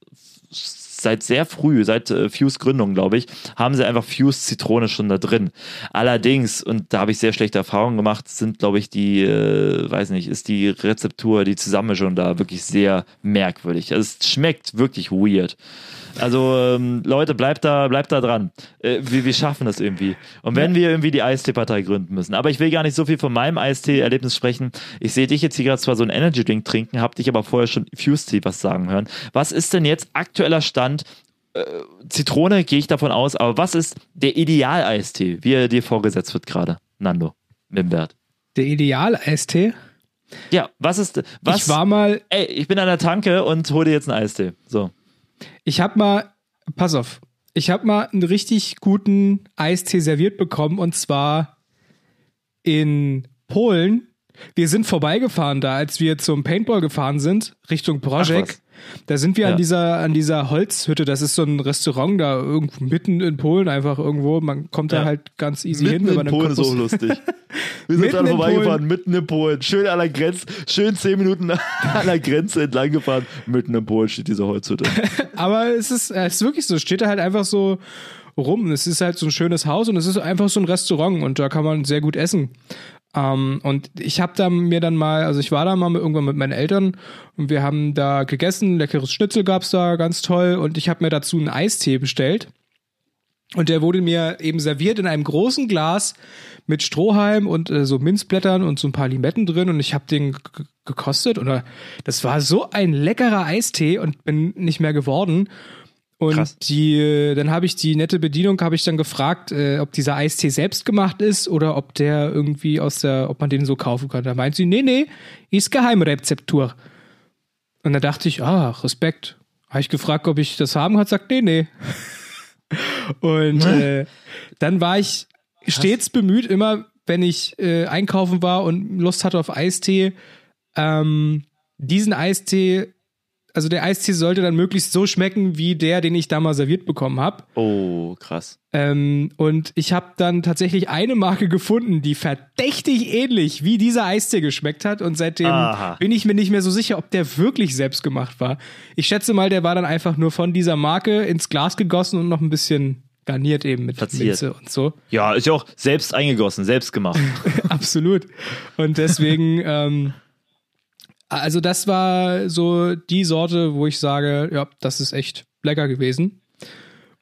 seit sehr früh, seit äh, Fuse Gründung, glaube ich, haben sie einfach Fuse Zitrone schon da drin. Allerdings, und da habe ich sehr schlechte Erfahrungen gemacht, sind, glaube ich, die, äh, weiß nicht, ist die Rezeptur, die Zusammenmischung da wirklich sehr merkwürdig. Also es schmeckt wirklich weird. Also ähm, Leute, bleibt da, bleibt da dran. Äh, wir, wir schaffen das irgendwie. Und wenn wir irgendwie die Eistee-Partei gründen müssen. Aber ich will gar nicht so viel von meinem Eistee-Erlebnis sprechen. Ich sehe dich jetzt hier gerade zwar so einen Energy-Drink trinken, hab dich aber vorher schon Fuse-Tea was sagen hören. Was ist denn jetzt aktueller Stand? Äh, Zitrone gehe ich davon aus, aber was ist der Ideal-Eistee, wie er dir vorgesetzt wird gerade, Nando, Mimbert? Der Ideal-Eistee? Ja, was ist, was? Ich war mal, ey, ich bin an der Tanke und hol dir jetzt einen Eistee. So. Ich habe mal, pass auf, ich habe mal einen richtig guten Eistee serviert bekommen und zwar in Polen. Wir sind vorbeigefahren da, als wir zum Paintball gefahren sind, Richtung was. Da sind wir Ja. an dieser an dieser Holzhütte. Das ist so ein Restaurant da irgendwo mitten in Polen einfach irgendwo. Man kommt da Ja. halt ganz easy hin, wenn man einen Kompass- lustig. Wir Mitten sind in vorbeigefahren, mitten in Polen. Schön an der Grenze, schön zehn Minuten an der Grenze entlang gefahren. Mitten in Polen steht diese Holzhütte. Aber es ist, es ist wirklich so, es steht da halt einfach so rum. Es ist halt so ein schönes Haus und es ist einfach so ein Restaurant und da kann man sehr gut essen. Ähm, und ich habe da mir dann mal, also ich war da mal mit, irgendwann mit meinen Eltern und wir haben da gegessen, leckeres Schnitzel gab's da, ganz toll und ich habe mir dazu einen Eistee bestellt. Und der wurde mir eben serviert in einem großen Glas mit Strohhalm und äh, so Minzblättern und so ein paar Limetten drin. Und ich habe den gekostet. Und äh, das war so ein leckerer Eistee und bin nicht mehr geworden. Und Krass. die, äh, dann habe ich die nette Bedienung, habe ich dann gefragt, äh, ob dieser Eistee selbst gemacht ist oder ob der irgendwie aus der, ob man den so kaufen kann. Da meint sie, nee, nee, ist Geheimrezeptur. Und da dachte ich, ah, Respekt. Habe ich gefragt, ob ich das haben kann, sagt, nee, nee. Und äh, dann war ich stets bemüht, immer wenn ich äh, einkaufen war und Lust hatte auf Eistee, ähm, diesen Eistee, also der Eistee sollte dann möglichst so schmecken wie der, den ich da mal serviert bekommen habe. Oh, krass. Ähm, und ich habe dann tatsächlich eine Marke gefunden, die verdächtig ähnlich wie dieser Eistee geschmeckt hat. Und seitdem Aha. bin ich mir nicht mehr so sicher, ob der wirklich selbst gemacht war. Ich schätze mal, der war dann einfach nur von dieser Marke ins Glas gegossen und noch ein bisschen garniert eben mit Verziert. Minze und so. Ja, ist ja auch selbst eingegossen, selbst gemacht. Absolut. Und deswegen, ähm, also das war so die Sorte, wo ich sage, ja, das ist echt lecker gewesen.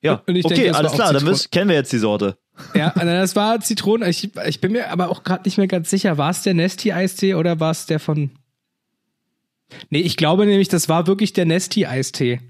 Ja, okay, denke, alles klar, dann kennen wir jetzt die Sorte. Ja, also das war Zitronen. Ich, ich bin mir aber auch gerade nicht mehr ganz sicher, war es der Nesti-Eistee oder war es der von. Nee, ich glaube nämlich, das war wirklich der Nesti-Eistee.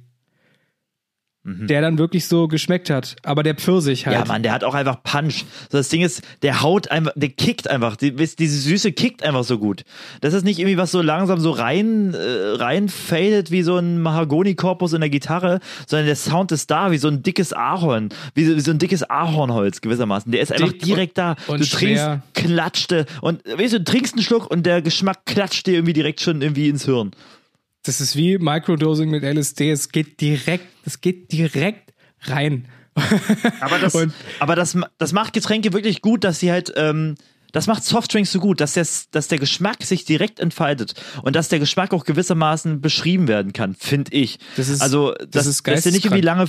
Mhm. Der dann wirklich so geschmeckt hat. Aber der Pfirsich halt. Ja, Mann, der hat auch einfach Punch. So, das Ding ist, der haut einfach, der kickt einfach. Die, diese Süße kickt einfach so gut. Das ist nicht irgendwie was so langsam so rein, äh, rein fadet wie so ein Mahagoni-Korpus in der Gitarre, sondern der Sound ist da, wie so ein dickes Ahorn, wie so, wie so ein dickes Ahornholz gewissermaßen. Der ist einfach Dick direkt da. und du trinkst, schwer. klatschte und weißt du, du trinkst einen Schluck und der Geschmack klatscht dir irgendwie direkt schon irgendwie ins Hirn. Das ist wie Microdosing mit LSD. Es geht direkt, es geht direkt rein. Aber das, Und- aber das, das macht Getränke wirklich gut, dass sie halt, ähm, Das macht Softdrinks so gut, dass der, dass der Geschmack sich direkt entfaltet und dass der Geschmack auch gewissermaßen beschrieben werden kann, finde ich. Das ist- also, das dass, ist dass du nicht irgendwie lange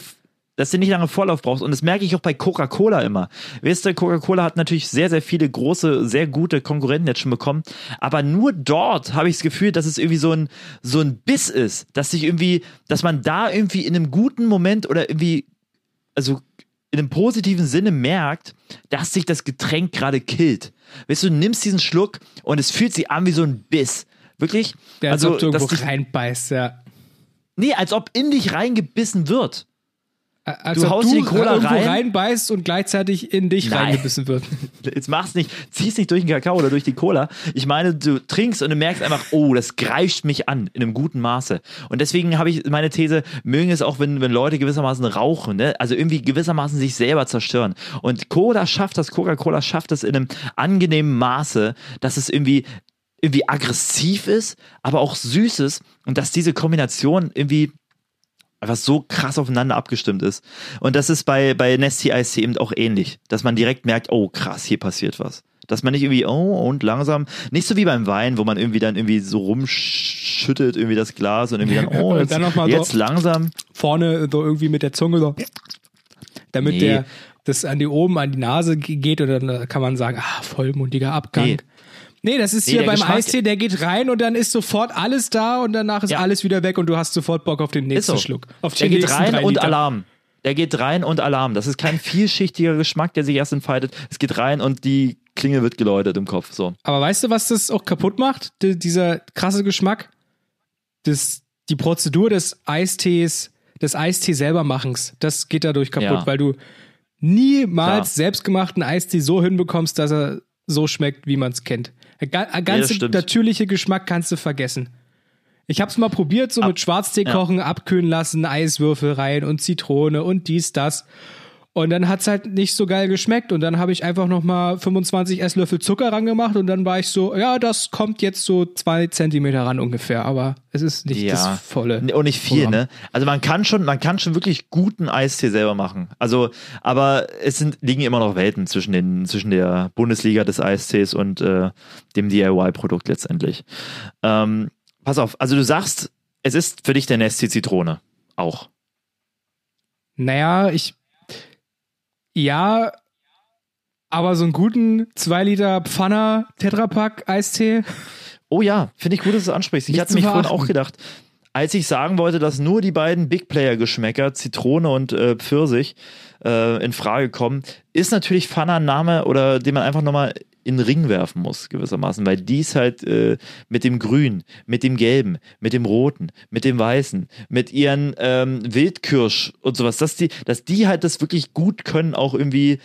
dass du nicht lange Vorlauf brauchst. Und das merke ich auch bei Coca-Cola immer. Weißt du, Coca-Cola hat natürlich sehr, sehr viele große, sehr gute Konkurrenten jetzt schon bekommen. Aber nur dort habe ich das Gefühl, dass es irgendwie so ein, so ein Biss ist, dass sich irgendwie, dass man da irgendwie in einem guten Moment oder irgendwie, also in einem positiven Sinne merkt, dass sich das Getränk gerade killt. Weißt du, du nimmst diesen Schluck und es fühlt sich an wie so ein Biss. Wirklich? Der als also, ob du irgendwo dass dich, reinbeißt, ja. nee, als ob in dich reingebissen wird. Als Du ob haust du die Cola rein. reinbeißt und gleichzeitig in dich Nein. reingebissen wird. Jetzt mach's nicht, zieh's nicht durch den Kakao oder durch die Cola. Ich meine, du trinkst und du merkst einfach, oh, das greift mich an in einem guten Maße. Und deswegen habe ich meine These, mögen es auch, wenn, wenn Leute gewissermaßen rauchen, ne? also irgendwie gewissermaßen sich selber zerstören. Und Cola schafft das, Coca-Cola schafft das in einem angenehmen Maße, dass es irgendwie irgendwie aggressiv ist, aber auch süß ist und dass diese Kombination irgendwie einfach so krass aufeinander abgestimmt ist. Und das ist bei, bei Nesty Ice eben auch ähnlich, dass man direkt merkt, oh krass, hier passiert was. Dass man nicht irgendwie, oh, und langsam, nicht so wie beim Wein, wo man irgendwie dann irgendwie so rumschüttelt, irgendwie das Glas und irgendwie dann, oh, jetzt, dann noch mal so- jetzt langsam. Vorne so irgendwie mit der Zunge so, damit Nee. der das an die oben an die Nase ge- geht und dann kann man sagen, ah, vollmundiger Abgang. Nee. Nee, das ist Nee, hier der beim Geschmack- Eistee, der geht rein und dann ist sofort alles da und danach ist Ja. alles wieder weg und du hast sofort Bock auf den nächsten so. Schluck. Auf Der die geht rein und. Alarm. Der geht rein und Alarm. Das ist kein vielschichtiger Geschmack, der sich erst entfaltet. Es geht rein und die Klingel wird geläutet im Kopf. So. Aber weißt du, was das auch kaputt macht? D dieser krasse Geschmack? Das, die Prozedur des Eistees, des Eistee selber machens, das geht dadurch kaputt, Ja. weil du niemals Klar. selbstgemachten Eistee so hinbekommst, dass er so schmeckt, wie man es kennt. Der ga- der ganze stimmt. natürliche Geschmack kannst du vergessen. Ich hab's mal probiert, so Ab- mit Schwarztee ja. kochen, abkühlen lassen, Eiswürfel rein und Zitrone und dies, das. Und dann hat's halt nicht so geil geschmeckt. Und dann habe ich einfach noch mal 25 Esslöffel Zucker rangemacht und dann war ich so, ja, das kommt jetzt so zwei Zentimeter ran ungefähr. Aber es ist nicht das volle. Und nicht viel, Programm. ne? Also man kann schon, man kann schon wirklich guten Eistee selber machen. Also, aber es sind, liegen immer noch Welten zwischen den, zwischen der Bundesliga des Eistees und äh, dem DIY-Produkt letztendlich. Ähm, pass auf, also du sagst, es ist für dich der Nesti Zitrone. Auch. Naja, ich. Ja, aber so einen guten 2 Liter Pfanner Tetrapack Eistee. Oh ja, finde ich gut, dass du es ansprichst. Ich hatte mich vorhin auch gedacht, als ich sagen wollte, dass nur die beiden Big Player-Geschmäcker, Zitrone und äh, Pfirsich, äh, in Frage kommen, ist natürlich Pfanner ein Name oder den man einfach nochmal in den Ring werfen muss, gewissermaßen, weil dies halt äh, mit dem Grün, mit dem Gelben, mit dem Roten, mit dem Weißen, mit ihren ähm, Wildkirsch und sowas, dass die, dass die halt das wirklich gut können, auch irgendwie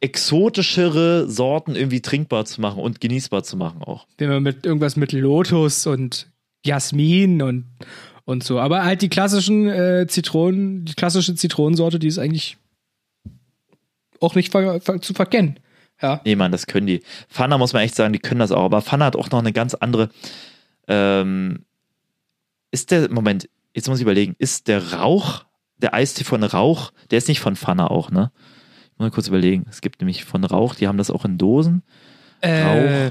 exotischere Sorten irgendwie trinkbar zu machen und genießbar zu machen auch. Wenn man mit irgendwas mit Lotus und Jasmin und, und so. Aber halt die klassischen äh, Zitronen, die klassische Zitronensorte, die ist eigentlich auch nicht ver ver zu verkennen. Ja. Nee, Mann, das können die. Fana muss man echt sagen, die können das auch. Aber Fana hat auch noch eine ganz andere. Ähm, ist der, Moment, jetzt muss ich überlegen, ist der Rauch, der Eistee von Rauch, der ist nicht von Fana auch, ne? Ich muss mal kurz überlegen. Es gibt nämlich von Rauch, die haben das auch in Dosen. Äh,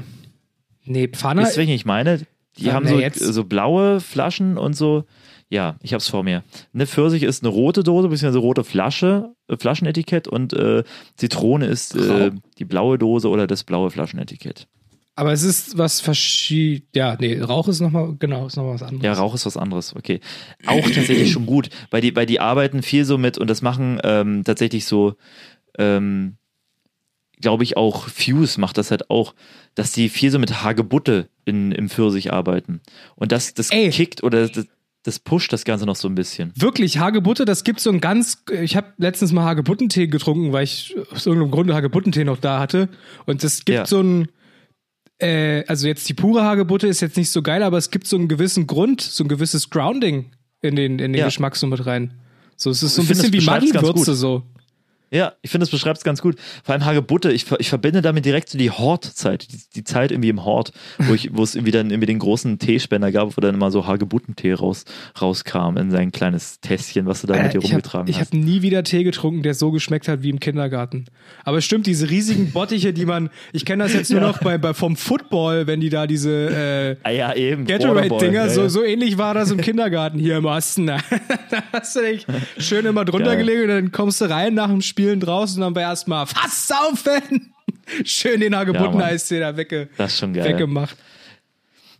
nee, Pfanne. Ihr, welchen ich meine? Die haben so, jetzt- so blaue Flaschen und so. Ja, ich hab's vor mir. Eine Pfirsich ist eine rote Dose, beziehungsweise rote Flasche, äh, Flaschenetikett und äh, Zitrone ist äh, die blaue Dose oder das blaue Flaschenetikett. aber es ist was verschieden. Ja, nee, Rauch ist nochmal, genau, ist nochmal was anderes. Ja, Rauch ist was anderes, okay. Auch tatsächlich schon gut, weil die, weil die arbeiten viel so mit und das machen ähm, tatsächlich so, ähm, glaube ich auch, Fuse macht das halt auch, dass die viel so mit Hagebutte in, im Pfirsich arbeiten. Und das, das Ey. kickt oder das, das pusht das Ganze noch so ein bisschen. Wirklich, Hagebutte, das gibt so ein ganz. Ich habe letztens mal Hagebuttentee getrunken, weil ich aus irgendeinem Grunde Hagebuttentee noch da hatte. Und es gibt Ja. so ein. Äh, also jetzt die pure Hagebutte ist jetzt nicht so geil, aber es gibt so einen gewissen Grund, so ein gewisses Grounding in den, in den Ja. Geschmack so mit rein. So, es ist so ein bisschen wie gut. so. Ja, ich finde, das beschreibt es ganz gut. Vor allem Hagebutte, ich, ich verbinde damit direkt so die Hort-Zeit, die, die Zeit irgendwie im Hort, wo, ich, wo es irgendwie dann irgendwie den großen Teespender gab, wo dann immer so Hagebuttentee raus, rauskam in sein kleines Tässchen, was du da mit dir Äh, ich rumgetragen habe hast. hab nie wieder Tee getrunken, der so geschmeckt hat wie im Kindergarten. Aber es stimmt, diese riesigen Bottiche, die man, ich kenne das jetzt nur noch bei, bei vom Football, wenn die da diese äh, ah ja, eben. Gatorade-Dinger, ja, so, ja. so ähnlich war das im Kindergarten hier im Osten. da hast du dich schön immer drunter Geil. gelegt und dann kommst du rein nach dem Spielen draußen war erstmal Fass saufen! Schön den hagebutten Mann. Eistee da wegge Das ist schon geil. weggemacht.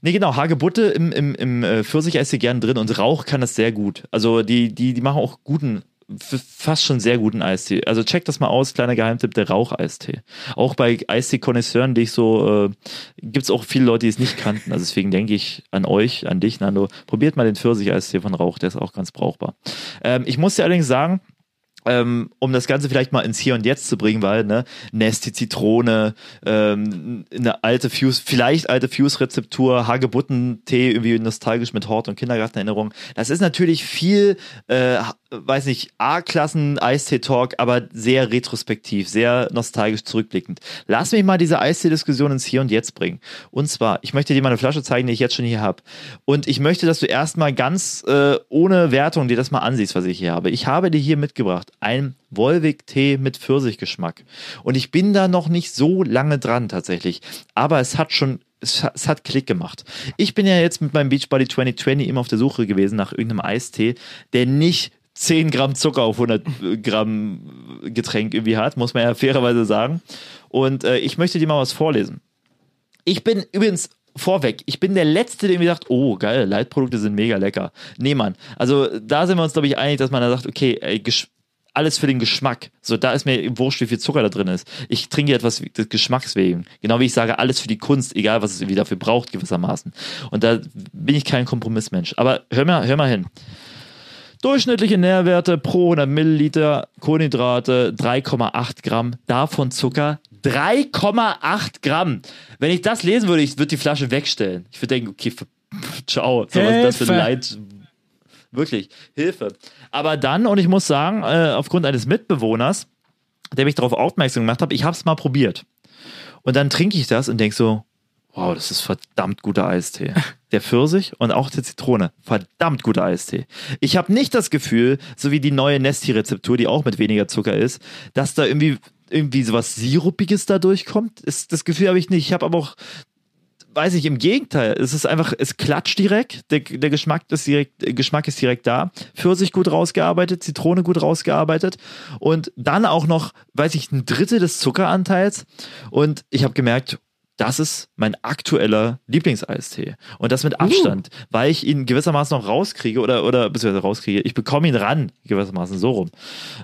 Nee, genau, Hagebutte im, im, im äh, Pfirsicheistee gern drin und Rauch kann das sehr gut. Also die, die, die machen auch guten, fast schon sehr guten Eistee. Also check das mal aus, kleiner Geheimtipp, der Raucheistee. Auch bei Eistee-Konnoisseuren, die ich so, äh, gibt es auch viele Leute, die es nicht kannten. Also deswegen denke ich an euch, an dich, Nando. Probiert mal den Pfirsicheistee von Rauch, der ist auch ganz brauchbar. Ähm, ich muss dir allerdings sagen, ähm, um das Ganze vielleicht mal ins Hier und Jetzt zu bringen, weil, ne, Nesti Zitrone, ähm, eine alte Fuse, vielleicht alte Fuse-Rezeptur, Hagebuttentee, irgendwie nostalgisch mit Hort und Kindergartenerinnerung. Das ist natürlich viel, äh, weiß nicht, A-Klassen Eistee-Talk, aber sehr retrospektiv, sehr nostalgisch zurückblickend. Lass mich mal diese Eistee-Diskussion ins Hier und Jetzt bringen. Und zwar, ich möchte dir mal eine Flasche zeigen, die ich jetzt schon hier habe. Und ich möchte, dass du erstmal ganz äh, ohne Wertung dir das mal ansiehst, was ich hier habe. Ich habe dir hier mitgebracht ein Wolwig-Tee mit Pfirsichgeschmack. Und ich bin da noch nicht so lange dran tatsächlich. Aber es hat schon es hat, Klick gemacht. Ich bin ja jetzt mit meinem Beachbody 2020 immer auf der Suche gewesen nach irgendeinem Eistee, der nicht 10 Gramm Zucker auf 100 Gramm Getränk irgendwie hat, muss man ja fairerweise sagen. Und äh, ich möchte dir mal was vorlesen. Ich bin übrigens vorweg, ich bin der Letzte, der mir sagt, oh geil, Leitprodukte sind mega lecker. Nee, Mann. Also da sind wir uns, glaube ich, einig, dass man da sagt, okay, ey, alles für den Geschmack. So, da ist mir wurscht, wie viel Zucker da drin ist. Ich trinke etwas des Geschmacks wegen. Genau wie ich sage, alles für die Kunst, egal was es irgendwie dafür braucht, gewissermaßen. Und da bin ich kein Kompromissmensch. Aber hör mal, hör mal hin. Durchschnittliche Nährwerte pro 100 Milliliter Kohlenhydrate 3,8 Gramm, davon Zucker 3,8 Gramm. Wenn ich das lesen würde, ich würde die Flasche wegstellen. Ich würde denken, okay, ciao, so, was ist das für ein Leid? Wirklich, Hilfe. Aber dann, und ich muss sagen, äh, aufgrund eines Mitbewohners, der mich darauf aufmerksam gemacht hat, ich habe es mal probiert. Und dann trinke ich das und denke so, wow, das ist verdammt guter Eistee. Der Pfirsich und auch der Zitrone, verdammt guter Eistee. Ich habe nicht das Gefühl, so wie die neue Nesti-Rezeptur, die auch mit weniger Zucker ist, dass da irgendwie irgendwie sowas Sirupiges da durchkommt. Ist, das Gefühl habe ich nicht. Ich habe aber auch weiß ich, im Gegenteil. Es ist einfach, es klatscht direkt. Der, der Geschmack, ist direkt, der Geschmack ist direkt da. Pfirsich gut rausgearbeitet, Zitrone gut rausgearbeitet. Und dann auch noch, weiß ich, ein Drittel des Zuckeranteils. Und ich habe gemerkt, das ist mein aktueller Lieblingseistee. Und das mit Abstand, weil ich ihn gewissermaßen noch rauskriege oder, oder beziehungsweise rauskriege. Ich bekomme ihn ran, gewissermaßen so rum.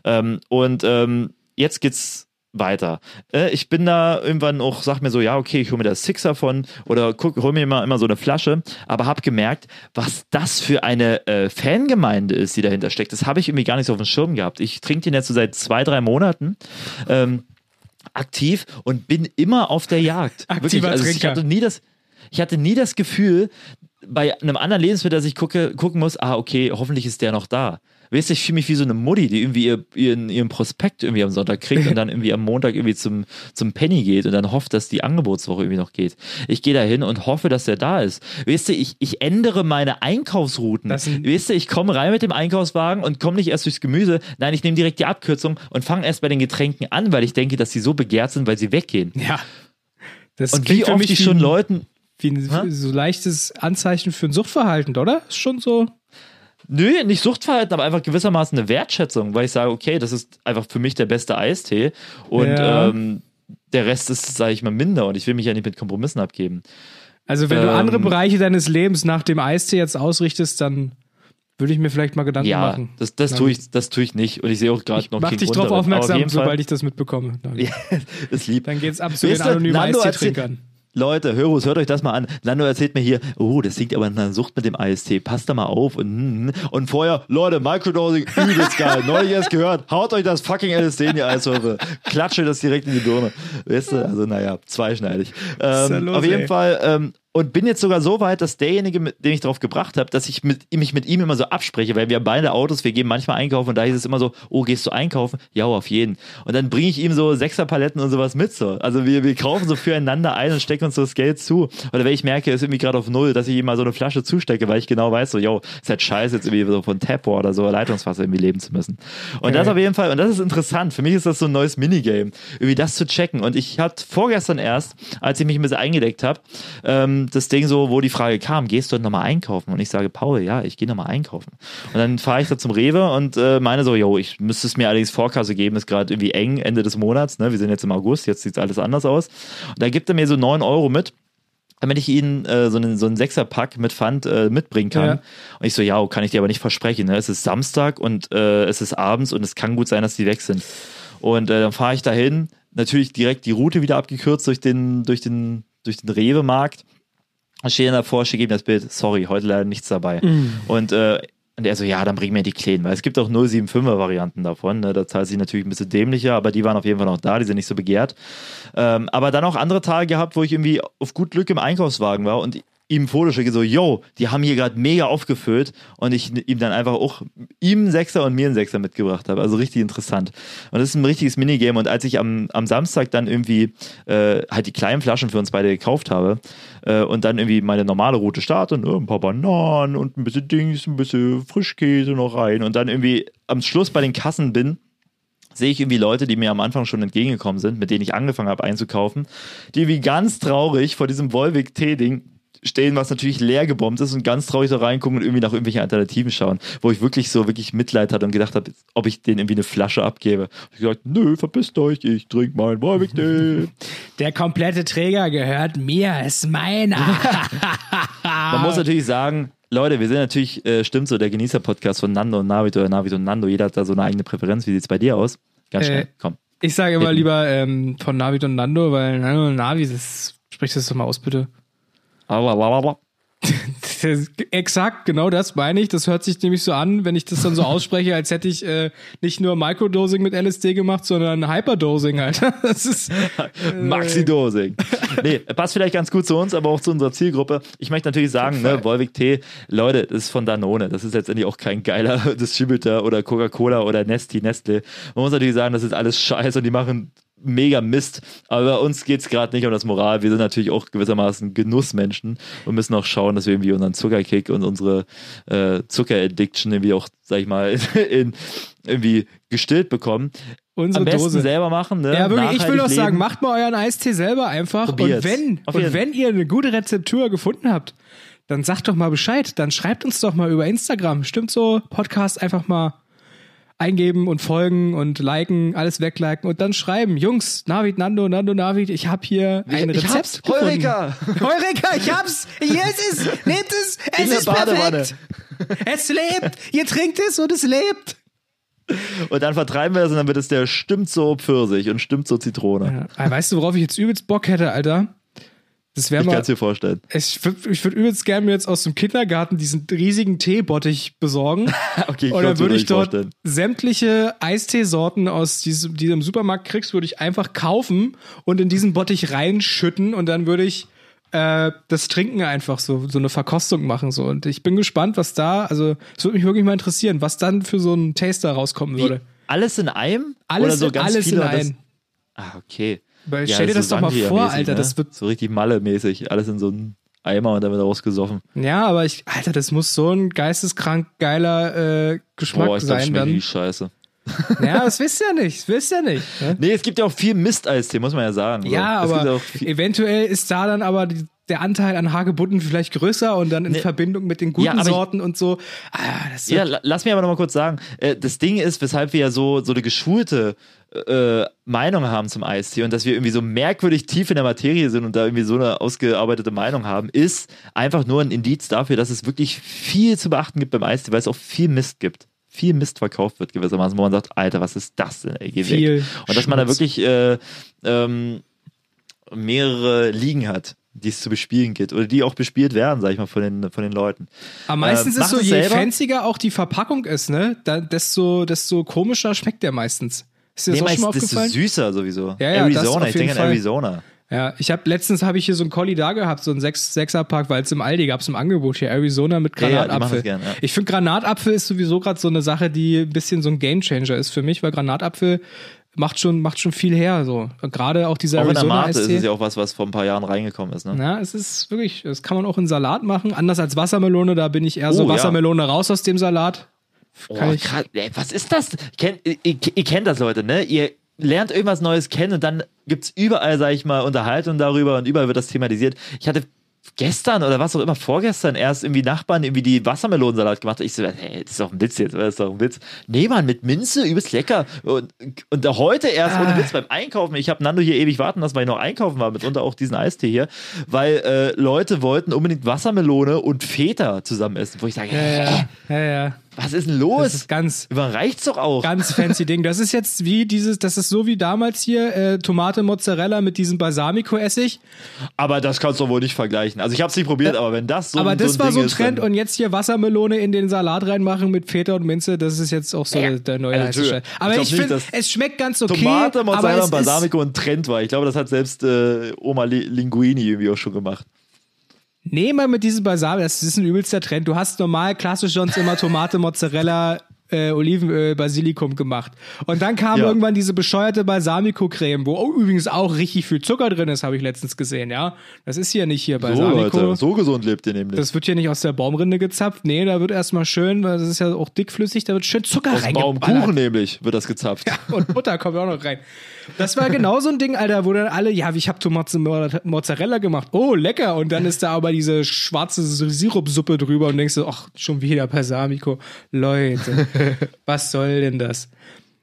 Ähm, und ähm, jetzt geht's weiter. Äh, ich bin da irgendwann auch, sag mir so, ja, okay, ich hole mir das Sixer von oder guck, hol mir immer, immer so eine Flasche, aber habe gemerkt, was das für eine äh, Fangemeinde ist, die dahinter steckt. Das habe ich irgendwie gar nicht so auf dem Schirm gehabt. Ich trinke den jetzt so seit zwei, drei Monaten. Ähm, aktiv und bin immer auf der Jagd. Aktiver also ich hatte nie das, ich hatte nie das Gefühl, bei einem anderen Lebensmittel, dass ich gucke, gucken muss, ah, okay, hoffentlich ist der noch da. Weißt du, ich fühle mich wie so eine Mutti, die irgendwie ihr, ihren, ihren Prospekt irgendwie am Sonntag kriegt und dann irgendwie am Montag irgendwie zum, zum Penny geht und dann hofft, dass die Angebotswoche irgendwie noch geht. Ich gehe da hin und hoffe, dass der da ist. Weißt du, ich, ich ändere meine Einkaufsrouten. Weißt du, ich komme rein mit dem Einkaufswagen und komme nicht erst durchs Gemüse. Nein, ich nehme direkt die Abkürzung und fange erst bei den Getränken an, weil ich denke, dass sie so begehrt sind, weil sie weggehen. Ja. Das Und wie oft mich ich schon Leuten, Wie ein so leichtes Anzeichen für ein Suchtverhalten, oder? Ist schon so. Nö, nicht Suchtverhalten, aber einfach gewissermaßen eine Wertschätzung, weil ich sage, okay, das ist einfach für mich der beste Eistee und Ja. ähm, der Rest ist, sage ich mal, minder und ich will mich ja nicht mit Kompromissen abgeben. Also, wenn du Ähm, andere Bereiche deines Lebens nach dem Eistee jetzt ausrichtest, dann würde ich mir vielleicht mal Gedanken Ja, machen. das, das tue ich, das tue ich nicht und ich sehe auch gerade noch mach dich Grund drauf darin. Aber auf aufmerksam, sobald ich das mitbekomme. Dann, Ja, ist lieb. dann geht's ab zu Weißt den du, anonymen Eistee-Trinkern. Leute, Hörus, hört euch das mal an. Nando erzählt mir hier, oh, das klingt aber nach einer Sucht mit dem Eistee. Passt da mal auf. Und, hm, hm. und vorher, Leute, Microdosing, übelst geil. Neulich erst gehört. Haut euch das fucking LSD in die Eiswürfel. Klatsche das direkt in die Birne. Weißt du, also naja, zweischneidig. Ähm, los, auf jeden ey? Fall, ähm, und bin jetzt sogar so weit, dass derjenige, mit dem ich drauf gebracht habe, dass ich mit, mich mit ihm immer so abspreche, weil wir haben beide Autos, wir gehen manchmal einkaufen und da hieß es immer so, oh, gehst du einkaufen? Ja, auf jeden. Und dann bringe ich ihm so Sechserpaletten und sowas mit so. Also wir, wir kaufen so füreinander ein und stecken uns so das Geld zu. Oder wenn ich merke, er ist irgendwie gerade auf Null, dass ich ihm mal so eine Flasche zustecke, weil ich genau weiß, so, yo, ist halt scheiße, jetzt irgendwie so von Tap oder so Leitungswasser irgendwie leben zu müssen. Und das auf jeden Fall, und das ist interessant. Für mich ist das so ein neues Minigame, irgendwie das zu checken. Und ich hatte vorgestern erst, als ich mich ein bisschen eingedeckt habe, ähm, das Ding so, wo die Frage kam, gehst du heute nochmal einkaufen? Und ich sage, Paul, ja, ich gehe nochmal einkaufen. Und dann fahre ich da zum Rewe und äh, meine so, yo, ich müsste es mir allerdings Vorkasse geben, ist gerade irgendwie eng, Ende des Monats, ne? wir sind jetzt im August, jetzt sieht alles anders aus. Und da gibt er mir so 9 Euro mit damit ich ihnen äh, so einen, so einen Sechserpack mit Pfand äh, mitbringen kann. Ja. Und ich so, ja, kann ich dir aber nicht versprechen. Ne? Es ist Samstag und äh, es ist abends und es kann gut sein, dass die weg sind. Und äh, dann fahre ich dahin, natürlich direkt die Route wieder abgekürzt durch den, durch den, durch den Rewe-Markt. Dann stehe dann davor, schicke ihm das Bild, sorry, heute leider nichts dabei. Und äh, und er so, ja, dann bring mir die Kleinen, weil es gibt auch 075er Varianten davon. Ne? Da zahlt sich natürlich ein bisschen dämlicher, aber die waren auf jeden Fall noch da, die sind nicht so begehrt. Ähm, aber dann auch andere Tage gehabt, wo ich irgendwie auf gut Glück im Einkaufswagen war und ihm Foto schicke, so, yo, die haben hier gerade mega aufgefüllt und ich ihm dann einfach auch ihm einen Sechser und mir einen Sechser mitgebracht habe. Also richtig interessant. Und das ist ein richtiges Minigame. Und als ich am, am Samstag dann irgendwie äh, halt die kleinen Flaschen für uns beide gekauft habe äh, und dann irgendwie meine normale Route starte und äh, ein paar Bananen und ein bisschen Dings, ein bisschen Frischkäse noch rein und dann irgendwie am Schluss bei den Kassen bin, sehe ich irgendwie Leute, die mir am Anfang schon entgegengekommen sind, mit denen ich angefangen habe einzukaufen, die wie ganz traurig vor diesem Volvic-T-Ding stehen, was natürlich leer gebombt ist und ganz traurig da reingucken und irgendwie nach irgendwelchen Alternativen schauen, wo ich wirklich so wirklich Mitleid hatte und gedacht habe, ob ich denen irgendwie eine Flasche abgebe. Hab ich gesagt, nö, verpisst euch, ich trinke meinen Volvic-Tee. Der komplette Träger gehört mir, ist meiner. Man muss natürlich sagen, Leute, wir sind natürlich, äh, stimmt so, der Genießer-Podcast von Nando und Navid oder Navid und Nando. Jeder hat da so eine eigene Präferenz. Wie sieht's bei dir aus? Ganz schnell, Äh, komm. Ich sage immer Hitten. lieber ähm, von Navid und Nando, weil Nando und Navi, das sprich das doch mal aus, bitte. Exakt, genau das meine ich. Das hört sich nämlich so an, wenn ich das dann so ausspreche, als hätte ich äh, nicht nur Microdosing mit LSD gemacht, sondern Hyperdosing, Alter. Das ist Maxi-Dosing. nee, passt vielleicht ganz gut zu uns, aber auch zu unserer Zielgruppe. Ich möchte natürlich sagen, ne, Volvic Tee, Leute, das ist von Danone. Das ist letztendlich auch kein geiler Distributor oder Coca-Cola oder Nesti, Nestle. Man muss natürlich sagen, das ist alles scheiße und die machen mega Mist. Aber bei uns geht es gerade nicht um das Moral. Wir sind natürlich auch gewissermaßen Genussmenschen und müssen auch schauen, dass wir irgendwie unseren Zuckerkick und unsere äh, Zuckeraddiction irgendwie auch, sag ich mal, in, irgendwie gestillt bekommen. unsere Am besten Dose. selber machen, ne? Ja, wirklich, ich will doch sagen, macht mal euren Eistee selber einfach. Probiert's. Und wenn, Auf und wenn ihr eine gute Rezeptur gefunden habt, dann sagt doch mal Bescheid. Dann schreibt uns doch mal über Instagram. Stimmt so? Podcast einfach mal eingeben und folgen und liken, alles wegliken und dann schreiben, Jungs, Navid, Nando, Nando, Navid, ich habe hier ein ich Rezept gefunden. Heureka! Heureka, ich hab's! Hier ist es! Nehmt es! Es In ist perfekt! Es lebt! Ihr trinkt es und es lebt! Und dann vertreiben wir das und dann wird es der stimmt so Pfirsich und stimmt so Zitrone. Ja. Weißt du, worauf ich jetzt übelst Bock hätte, Alter? Das wäre Ich mal. kann es dir vorstellen. Ich würde ich würd übelst gerne mir jetzt aus dem Kindergarten diesen riesigen Teebottich besorgen. Okay, ich Und dann kann's mir würde ich dort vorstellen. sämtliche Eisteesorten aus diesem, die du im Supermarkt kriegst, würde ich einfach kaufen und in diesen Bottich reinschütten und dann würde ich äh, das Trinken einfach so, so eine Verkostung machen. So. Und ich bin gespannt, was da, also es würde mich wirklich mal interessieren, was dann für so ein Taster rauskommen würde. Alles in einem? Alles, Oder so ganz alles viele in einem. Ah, okay. Weil stell dir das doch mal vor, Alter, das wird So richtig Malle-mäßig. Alles in so einen Eimer und dann wird daraus gesoffen. Ja, aber ich, Alter, das muss so ein geisteskrank geiler äh, Geschmack Boah, ich sein schmeckt dann. scheiße. Ja, das wisst ihr nicht, das wisst ihr nicht. Ne? Nee, es gibt ja auch viel Mist-Eistee, muss man ja sagen. So. Ja, gibt aber viel, eventuell ist da dann aber die, der Anteil an Hagebutten vielleicht größer und dann in Nee. Verbindung mit den guten Ja, aber ich- Sorten und so. Ah, ja, la- lass mich aber noch mal kurz sagen. Äh, das Ding ist, weshalb wir ja so, so eine geschulte äh, Meinung haben zum Eistee und dass wir irgendwie so merkwürdig tief in der Materie sind und da irgendwie so eine ausgearbeitete Meinung haben, ist einfach nur ein Indiz dafür, dass es wirklich viel zu beachten gibt beim Eistee, weil es auch viel Mist gibt. Viel Mist verkauft wird gewissermaßen, wo man sagt, Alter, was ist das denn? Ey, geh Viel weg. Und dass man da Schmutz. wirklich äh, ähm, mehrere Ligen hat, die es zu bespielen gibt oder die auch bespielt werden, sag ich mal, von den, von den Leuten. Aber meistens Äh, ist so, je fancier auch die Verpackung ist, ne, da, desto, desto komischer schmeckt der meistens. Ist dir das Nee, auch schon mal meist- desto aufgefallen? süßer sowieso. Ja, ja, das Arizona, ich denke an Fall. Arizona. Ja, ich habe letztens habe ich hier so einen Collie da gehabt, so einen Sechs Sechserpack, weil es im Aldi gab es im Angebot hier Arizona mit Ja, ja, Granatapfel. das gern, ja. Ich finde Granatapfel ist sowieso gerade so eine Sache, die ein bisschen so ein Gamechanger ist für mich, weil Granatapfel macht schon macht schon viel her so. Gerade auch dieser Auch in der Arizona Mate ist es ja auch was, was vor ein paar Jahren reingekommen ist. Ne? Ja, es ist wirklich, das kann man auch in Salat machen. Anders als Wassermelone, da bin ich eher so Oh, ja. Wassermelone raus aus dem Salat. Kann Oh, ich- krass. Ey, was ist das? Kennt, ihr, ihr kennt das, Leute, ne? Ihr lernt irgendwas Neues kennen und dann gibt's überall, sag ich mal, Unterhaltung darüber und überall wird das thematisiert. Ich hatte gestern oder was auch immer, vorgestern erst irgendwie Nachbarn irgendwie die Wassermelonensalat gemacht. Ich so, hey, das ist doch ein Witz jetzt? Das ist doch ein Witz. Nee, Mann, mit Minze, übelst lecker. Und, und heute erst, ohne Ah. Witz, beim Einkaufen, ich habe Nando hier ewig warten lassen, weil ich noch einkaufen war, mitunter auch diesen Eistee hier, weil äh, Leute wollten unbedingt Wassermelone und Feta zusammen essen, wo ich sage, ja, ja, ja. Was ist denn los? Das ist ganz, Überreicht's doch auch. ganz fancy Ding. Das ist jetzt wie dieses, das ist so wie damals hier äh, Tomate Mozzarella mit diesem Balsamico-Essig. Aber das kannst du wohl nicht vergleichen. Also ich habe es nicht probiert, aber wenn das so Aber das so ein war Ding so ein ist, Trend dann- und jetzt hier Wassermelone in den Salat reinmachen mit Feta und Minze, das ist jetzt auch so Ja. der, neue Also, heiße. Scheiß. Aber Ich ich, finde, es schmeckt ganz okay. Tomate, Mozzarella und Balsamico ein Trend war. Ich glaube, das hat selbst äh, Oma Li- Linguini irgendwie auch schon gemacht. Nee, mal mit diesem Balsamico, das ist ein übelster Trend. Du hast normal klassisch sonst immer Tomate, Mozzarella, äh, Olivenöl, Basilikum gemacht. Und dann kam Ja. irgendwann diese bescheuerte Balsamico-Creme, wo auch übrigens auch richtig viel Zucker drin ist, habe ich letztens gesehen, ja. Das ist hier nicht hier So, Balsamico. Leute, so gesund lebt ihr nämlich. Das wird hier nicht aus der Baumrinde gezapft. Nee, da wird erstmal schön, weil das ist ja auch dickflüssig, da wird schön Zucker Aus reingeballert. Baumkuchen nämlich wird das gezapft. Und Butter kommt auch noch rein. Das war genau so ein Ding, Alter, wo dann alle, ja, ich hab Tomate Mozzarella gemacht. Oh, lecker. Und dann ist da aber diese schwarze Sirupsuppe drüber und denkst du, ach, schon wieder Balsamico. Leute, was soll denn das?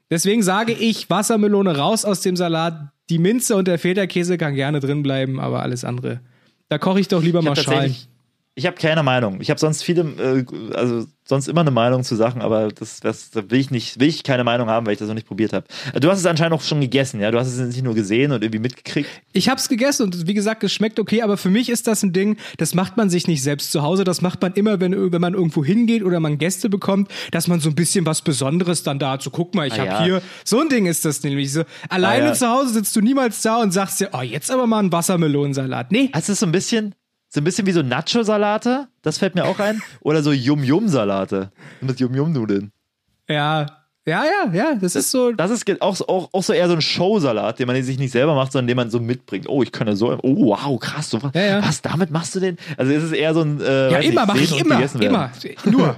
Deswegen sage ich, Wassermelone raus aus dem Salat. Die Minze und der Feta-Käse kann gerne drin bleiben, aber alles andere. Da koche ich doch lieber Ich mal Schalen. Ich habe keine Meinung. Ich habe sonst viele, äh, also sonst immer eine Meinung zu Sachen, aber das, das da will ich nicht, will ich keine Meinung haben, weil ich das noch nicht probiert habe. Du hast es anscheinend auch schon gegessen, ja? Du hast es nicht nur gesehen und irgendwie mitgekriegt. Ich hab's gegessen und wie gesagt, es schmeckt okay, aber für mich ist das ein Ding, das macht man sich nicht selbst zu Hause, das macht man immer, wenn, wenn man irgendwo hingeht oder man Gäste bekommt, dass man so ein bisschen was Besonderes dann da. So, guck mal, ich Ah, hab ja. hier, so ein Ding ist das nämlich. So, alleine Ah, ja. zu Hause sitzt du niemals da und sagst dir, oh, jetzt aber mal ein Wassermelonensalat. Nee, Es ist so ein bisschen, so ein bisschen wie so Nacho-Salate, das fällt mir auch ein. Oder so Yum-Yum-Salate mit Yum-Yum-Nudeln. ja, ja, ja, ja, das ist so, Das ist auch, so- auch, auch so eher so ein Showsalat, den man sich nicht selber macht, sondern den man so mitbringt. Oh, ich kann ja so. Oh, wow, krass. So, was, Ja, ja. was, damit machst du den? Also, es ist eher so ein. Äh, ja, immer, mach ich immer, immer, nur.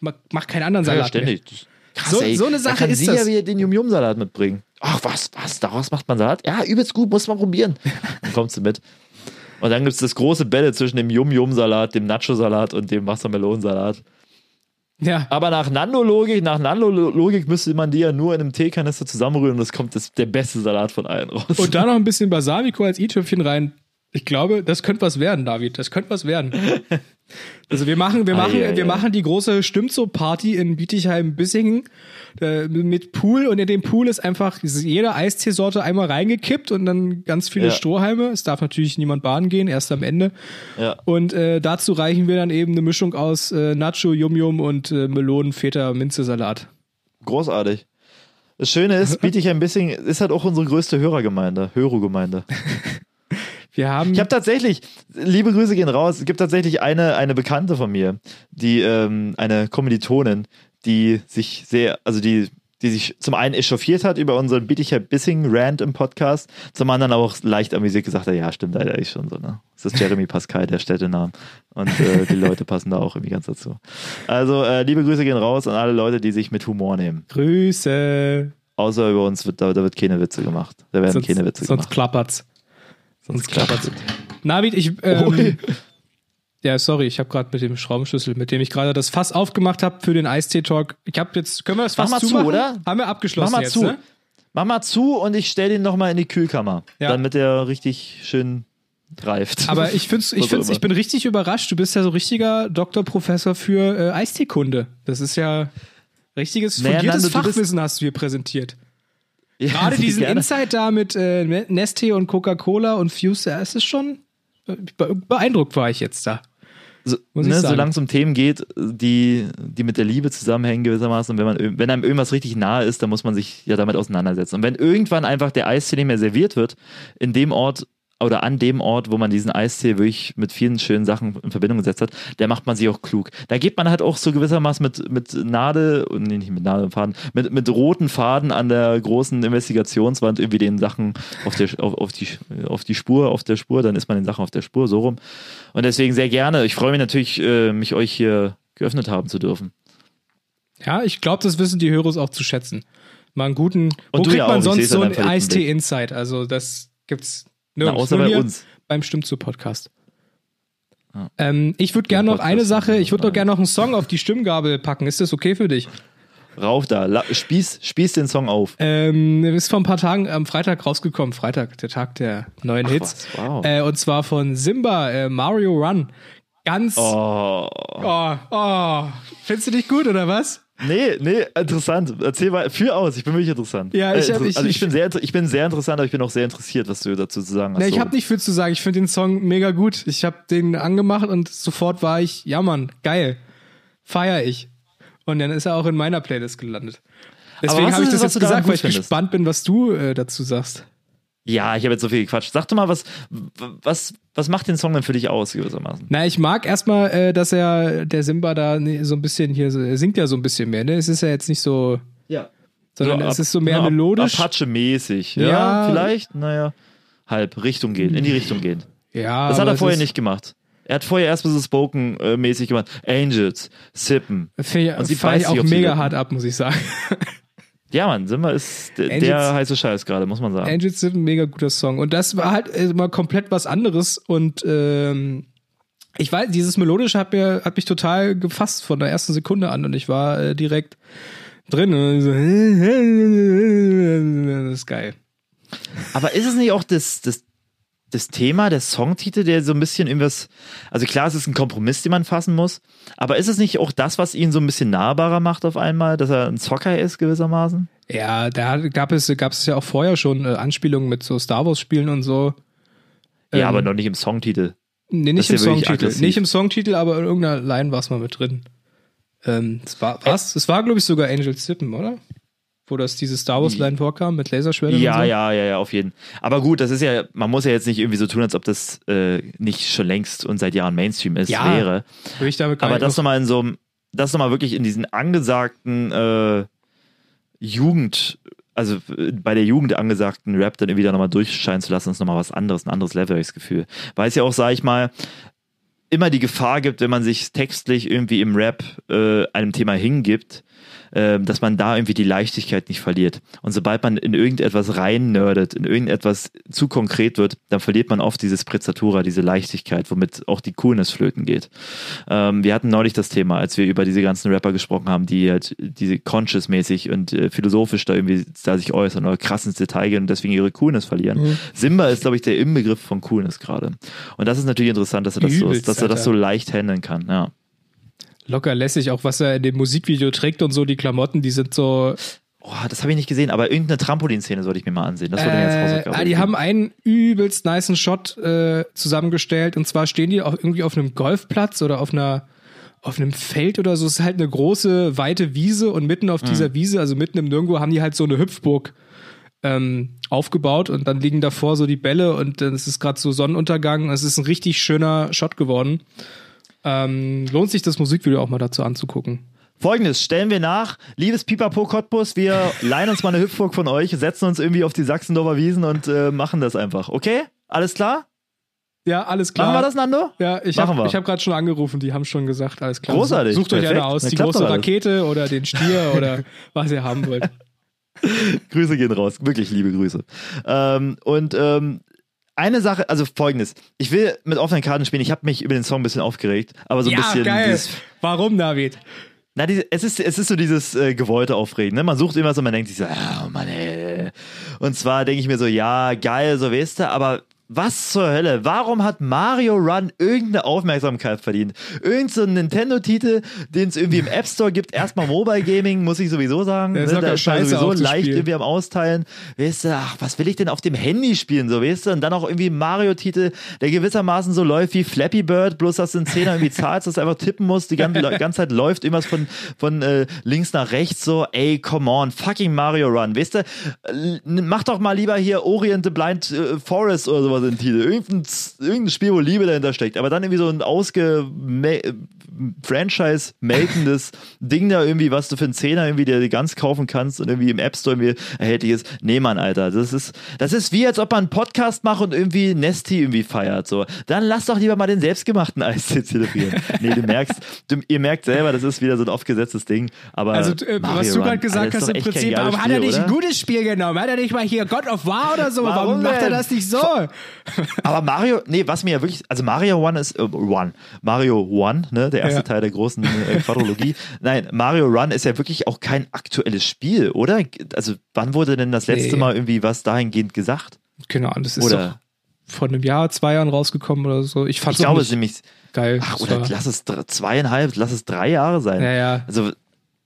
Mach, keinen anderen Ja, Salat mehr. ständig. Krass, So- ey. so eine Sache kann ist sie das. ja wieder den Yum-Yum-Salat mitbringen. Ach, was, was? Daraus macht man Salat? Ja, übelst gut, muss man probieren. Dann kommst du mit. Und dann gibt es das große Bälle zwischen dem Yum-Yum-Salat, dem Nacho-Salat und dem Wassermelonensalat. Ja. Aber nach Nando-Logik, nach Nando-Logik müsste man die ja nur in einem Teekanister zusammenrühren und es kommt das, der beste Salat von allen raus. Und da noch ein bisschen Balsamico als i-Tüpfchen rein. Ich glaube, das könnte was werden, David. Das könnte was werden. Also wir machen, wir machen, ei, wir machen die große Stimmt so Party in Bietigheim-Bissingen äh, mit Pool und in dem Pool ist einfach jede Eisteesorte einmal reingekippt und dann ganz viele Ja. Strohhalme. Es darf natürlich niemand baden gehen, erst am Ende. Ja. Und äh, dazu reichen wir dann eben eine Mischung aus äh, Nacho, Yum Yum und äh, Melonen, Feta, Minzesalat. Großartig. Das Schöne ist, Bietigheim Bissing ist halt auch unsere größte Hörergemeinde, Hörogemeinde. Wir haben Ich habe tatsächlich, liebe Grüße gehen raus, es gibt tatsächlich eine, eine Bekannte von mir, die, ähm, eine Kommilitonin, die sich sehr, also die, die sich zum einen echauffiert hat über unseren Bietigheim Bissing Rant im Podcast, zum anderen auch leicht amüsiert gesagt hat, ja, stimmt leider ist schon so, ne? Das ist Jeremy Pascal, der Städtenamen. Und äh, die Leute passen da auch irgendwie ganz dazu. Also, äh, liebe Grüße gehen raus an alle Leute, die sich mit Humor nehmen. Grüße. Außer über uns wird da, da wird keine Witze gemacht. Da werden Sonst, keine Witze sonst gemacht. klappert's. Sonst klappt Navid, ich. Ähm, Ja, sorry, ich habe gerade mit dem Schraubenschlüssel, mit dem ich gerade das Fass aufgemacht habe für den Eistee-Talk. Ich habe jetzt, können wir das Mach Fass mal zu, oder? Haben wir abgeschlossen Mach mal jetzt, zu. ne? Mach mal zu und ich stell den nochmal in die Kühlkammer. Ja. Damit der richtig schön reift. Aber ich find's, ich find's, ich bin richtig überrascht. Du bist ja so richtiger Doktorprofessor für äh, Eisteekunde. Das ist ja richtiges Naja, fundiertes Nando, du bist- Fachwissen hast du hier präsentiert. Ja, Gerade diesen gerne. Insight da mit äh, Nestle und Coca-Cola und Fuse, ja, es ist schon äh, be- beeindruckt war ich jetzt da. so, ne, solange es um Themen geht, die, die mit der Liebe zusammenhängen gewissermaßen, und wenn, man, wenn einem irgendwas richtig nahe ist, dann muss man sich ja damit auseinandersetzen. Und wenn irgendwann einfach der Eistee nicht mehr serviert wird, in dem Ort, oder an dem Ort, wo man diesen Eistee wirklich mit vielen schönen Sachen in Verbindung gesetzt hat, der macht man sich auch klug. Da geht man halt auch so gewissermaßen mit, mit Nadel, nee, nicht mit Nadel und Faden, mit, mit roten Faden an der großen Investigationswand irgendwie den Sachen auf, der, auf, auf, die, auf die Spur, auf der Spur, dann ist man den Sachen auf der Spur, so rum. Und deswegen sehr gerne. Ich freue mich natürlich, äh, mich euch hier geöffnet haben zu dürfen. Ja, ich glaube, das wissen die Hörer auch zu schätzen. Mal einen guten. wo Und du kriegt ja man auch, sonst so an einen deinem verliebten Eistee Insight? Also, das gibt's Na, nirgends. außer Nur bei uns. Beim Stimmt zu Podcast. Ja. Ähm, ich würde gerne noch Podcast eine Sache, ich würde doch gerne noch einen Song auf die Stimmgabel packen. Ist das okay für dich? Rauf da, la, spieß, spieß den Song auf. Ähm, ist vor ein paar Tagen am Freitag rausgekommen. Freitag, der Tag der neuen Ach Hits. was, wow. Äh, und zwar von Simba, äh, Mario Run. Ganz. Oh. Oh. Oh, Findest du nicht gut, oder was? Nee, nee, interessant. Erzähl mal, führ aus, ich bin wirklich interessant. Ja, ich Äh, hab- ich- also ich, bin sehr, ich bin sehr interessant, aber ich bin auch sehr interessiert, was du dazu zu sagen hast. Ne, ich habe nicht viel zu sagen. Ich finde den Song mega gut. Ich habe den angemacht und sofort war ich, ja Mann, geil. Feier ich. Und dann ist er auch in meiner Playlist gelandet. Deswegen habe ich ist das jetzt gesagt, weil ich findest? gespannt bin, was du äh, dazu sagst. Ja, ich habe jetzt so viel gequatscht. Sag doch mal, was, was, was macht den Song denn für dich aus, gewissermaßen? Na, ich mag erstmal, äh, dass er, der Simba da so ein bisschen hier, so- er singt ja so ein bisschen mehr, ne? Es ist ja jetzt nicht so, Ja. sondern es ist so mehr na, melodisch. Apache-mäßig. Ja, Ja. vielleicht, naja. Halb, Richtung gehen, in die Richtung gehen. Ja, Das hat er vorher nicht gemacht. Er hat vorher erst mal so Spoken-mäßig gemacht. Angels, Sippen. Finde Und sie ich, ich auch mega hart ab, muss ich sagen. Ja, Mann, Simba ist der, der heiße Scheiß gerade, muss man sagen. Angels sind ein mega guter Song. Und das war halt äh, mal komplett was anderes. Und ähm, ich weiß, dieses Melodische hat, mir, hat mich total gefasst von der ersten Sekunde an. Und ich war äh, direkt drin. Und so, das ist geil. Aber ist es nicht auch das, das, das Thema, der Songtitel, der so ein bisschen irgendwas, also klar, es ist ein Kompromiss, den man fassen muss, aber ist es nicht auch das, was ihn so ein bisschen nahbarer macht auf einmal, dass er ein Zocker ist gewissermaßen? Ja, da gab es, gab es ja auch vorher schon äh, Anspielungen mit so Star Wars-Spielen und so. Ja, Ähm, aber noch nicht im Songtitel. Nee, nicht im Das wirklich Songtitel. Nicht im Songtitel, aber in irgendeiner Line war es mal mit drin. Ähm, es war, was? Es war, glaube ich, sogar Angel Sippen, oder? Wo das diese Star Wars Line vorkam mit Laserschwertern Ja, und so. ja, ja, ja, auf jeden. Aber gut, das ist ja, man muss ja jetzt nicht irgendwie so tun, als ob das äh, nicht schon längst und seit Jahren Mainstream ist, Ja, wäre. Ich damit Aber das noch- nochmal in so einem, das nochmal wirklich in diesen angesagten äh, Jugend, also äh, bei der Jugend angesagten Rap dann irgendwie da nochmal durchscheinen zu lassen, ist nochmal was anderes, ein anderes Level, hab ich das Gefühl. Weil es ja auch, sag ich mal, immer die Gefahr gibt, wenn man sich textlich irgendwie im Rap äh, einem Thema hingibt, dass man da irgendwie die Leichtigkeit nicht verliert. Und sobald man in irgendetwas rein nerdet, in irgendetwas zu konkret wird, dann verliert man oft diese Sprezzatura, diese Leichtigkeit, womit auch die Coolness flöten geht. Ähm, wir hatten neulich das Thema, als wir über diese ganzen Rapper gesprochen haben, die halt diese conscious-mäßig und äh, philosophisch da irgendwie da sich äußern oder krass ins Detail gehen und deswegen ihre Coolness verlieren. Simba ist, glaube ich, der Inbegriff von Coolness gerade. Und das ist natürlich interessant, dass er das, so, Übelst, dass er das so leicht handeln kann. Ja. Locker lässig, auch was er in dem Musikvideo trägt und so, die Klamotten, die sind so. Oh, das habe ich nicht gesehen, aber irgendeine Trampolinszene sollte ich mir mal ansehen. Das wurde mir jetzt Äh, Hausaufgabe. ah, die haben einen übelst niceen Shot äh, zusammengestellt und zwar stehen die auch irgendwie auf einem Golfplatz oder auf einer auf einem Feld oder so. Es ist halt eine große, weite Wiese und mitten auf dieser Wiese, also mitten im Nirgendwo, haben die halt so eine Hüpfburg ähm, aufgebaut und dann liegen davor so die Bälle und dann ist es gerade so Sonnenuntergang. Es ist ein richtig schöner Shot geworden. Ähm, lohnt sich das Musikvideo auch mal dazu anzugucken. Folgendes, stellen wir nach, liebes Pipapo Cottbus, wir leihen uns mal eine Hüpfburg von euch, setzen uns irgendwie auf die Sachsendorfer Wiesen und äh, machen das einfach. Okay? Alles klar? Ja, alles klar. Machen wir das, Nando? Ja, ich habe hab gerade schon angerufen, die haben schon gesagt, alles klar. Großartig, Sucht euch perfekt. eine aus, die große. Rakete oder den Stier oder was ihr haben wollt. Grüße gehen raus, wirklich liebe Grüße. Ähm, und ähm, eine Sache, also folgendes, ich will mit offenen Karten spielen, ich habe mich über den Song ein bisschen aufgeregt, aber so ein ja, bisschen geil. Warum, David? Na, diese, es, ist, es ist so dieses äh, gewollte Aufregen. Ne? Man sucht irgendwas und man denkt sich so, ah, oh Mann, ey. Und zwar denke ich mir so, ja, geil, so weißt du, aber was zur Hölle? Warum hat Mario Run irgendeine Aufmerksamkeit verdient? Irgend so ein Nintendo-Titel, den es irgendwie im App Store gibt. Erstmal Mobile Gaming, muss ich sowieso sagen. Der ist ne? Da ist scheiße sowieso leicht irgendwie am Austeilen. Weißt du, ach, was will ich denn auf dem Handy spielen, so weißt du? Und dann auch irgendwie Mario-Titel, der gewissermaßen so läuft wie Flappy Bird, bloß dass du einen Zehner irgendwie zahlst, dass du einfach tippen musst, die ganze, ganze Zeit läuft irgendwas von, von äh, links nach rechts so, ey, come on, fucking Mario Run, weißt du? Äh, Mach doch mal lieber hier Orient the Blind äh, Forest oder sowas so ein Titel. Irgendein, irgendein Spiel, wo Liebe dahinter steckt, aber dann irgendwie so ein ausge Franchise-melkendes Ding da irgendwie, was du für einen Zehner irgendwie dir ganz kaufen kannst und irgendwie im App Store irgendwie erhältlich ist. Nee, Mann, Alter. Das ist, das ist wie, als ob man einen Podcast macht und irgendwie Nesti irgendwie feiert. So. Dann lass doch lieber mal den selbstgemachten Eistee zelebrieren. nee, du merkst, du, ihr merkt selber, das ist wieder so ein aufgesetztes Ding. Aber Also, äh, was du gerade gesagt Alter, hast, im Prinzip, warum hat er nicht ein oder? gutes Spiel genommen? Hat er nicht mal hier God of War oder so? Warum, Warum macht er das nicht so? Aber Mario, nee, was mir ja wirklich, also Mario One ist, äh, One, Mario One, ne, der erste Ja. Teil der großen äh, Quadrologie. Nein, Mario Run ist ja wirklich auch kein aktuelles Spiel, oder? Also, wann wurde denn das letzte Nee. Mal irgendwie was dahingehend gesagt? Ahnung, das ist Oder? doch vor einem Jahr, zwei Jahren rausgekommen oder so. Ich Ich fand's glaube, es ist nämlich, geil. ach, oder lass es zweieinhalb, lass es drei Jahre sein. ja, ja. Also,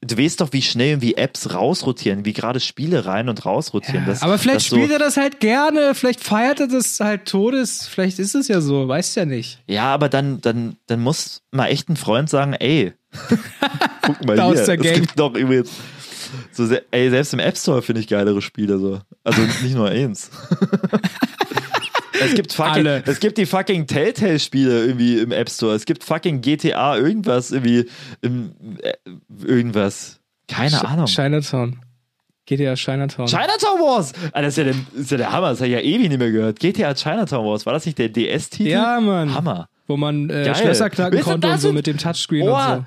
du weißt doch, wie schnell irgendwie Apps rausrotieren, wie gerade Spiele rein und rausrotieren. Ja, Das- aber vielleicht das so- spielt er das halt gerne, vielleicht feiert er das halt Todes, vielleicht ist es ja so, weißt ja nicht. Ja, aber dann, dann, dann muss mal echt ein Freund sagen, ey, guck mal Da hier, es gibt doch übrigens, so, ey, selbst im App Store finde ich geilere Spiele so. Also nicht nur eins. Es gibt fucking, Alle. es gibt die fucking Telltale-Spiele irgendwie im App Store. Es gibt fucking GTA irgendwas irgendwie im, äh, irgendwas. Keine Ch- Ahnung. Chinatown. GTA Chinatown. Chinatown Wars! Ah, das ist ja, der, ist ja der Hammer, das habe ich ja ewig nicht mehr gehört. GTA Chinatown Wars, war das nicht der DS-Titel? ja, Mann. Hammer. Wo man äh, Geil. Schlösser knacken konnte und so mit dem Touchscreen Oh, und so.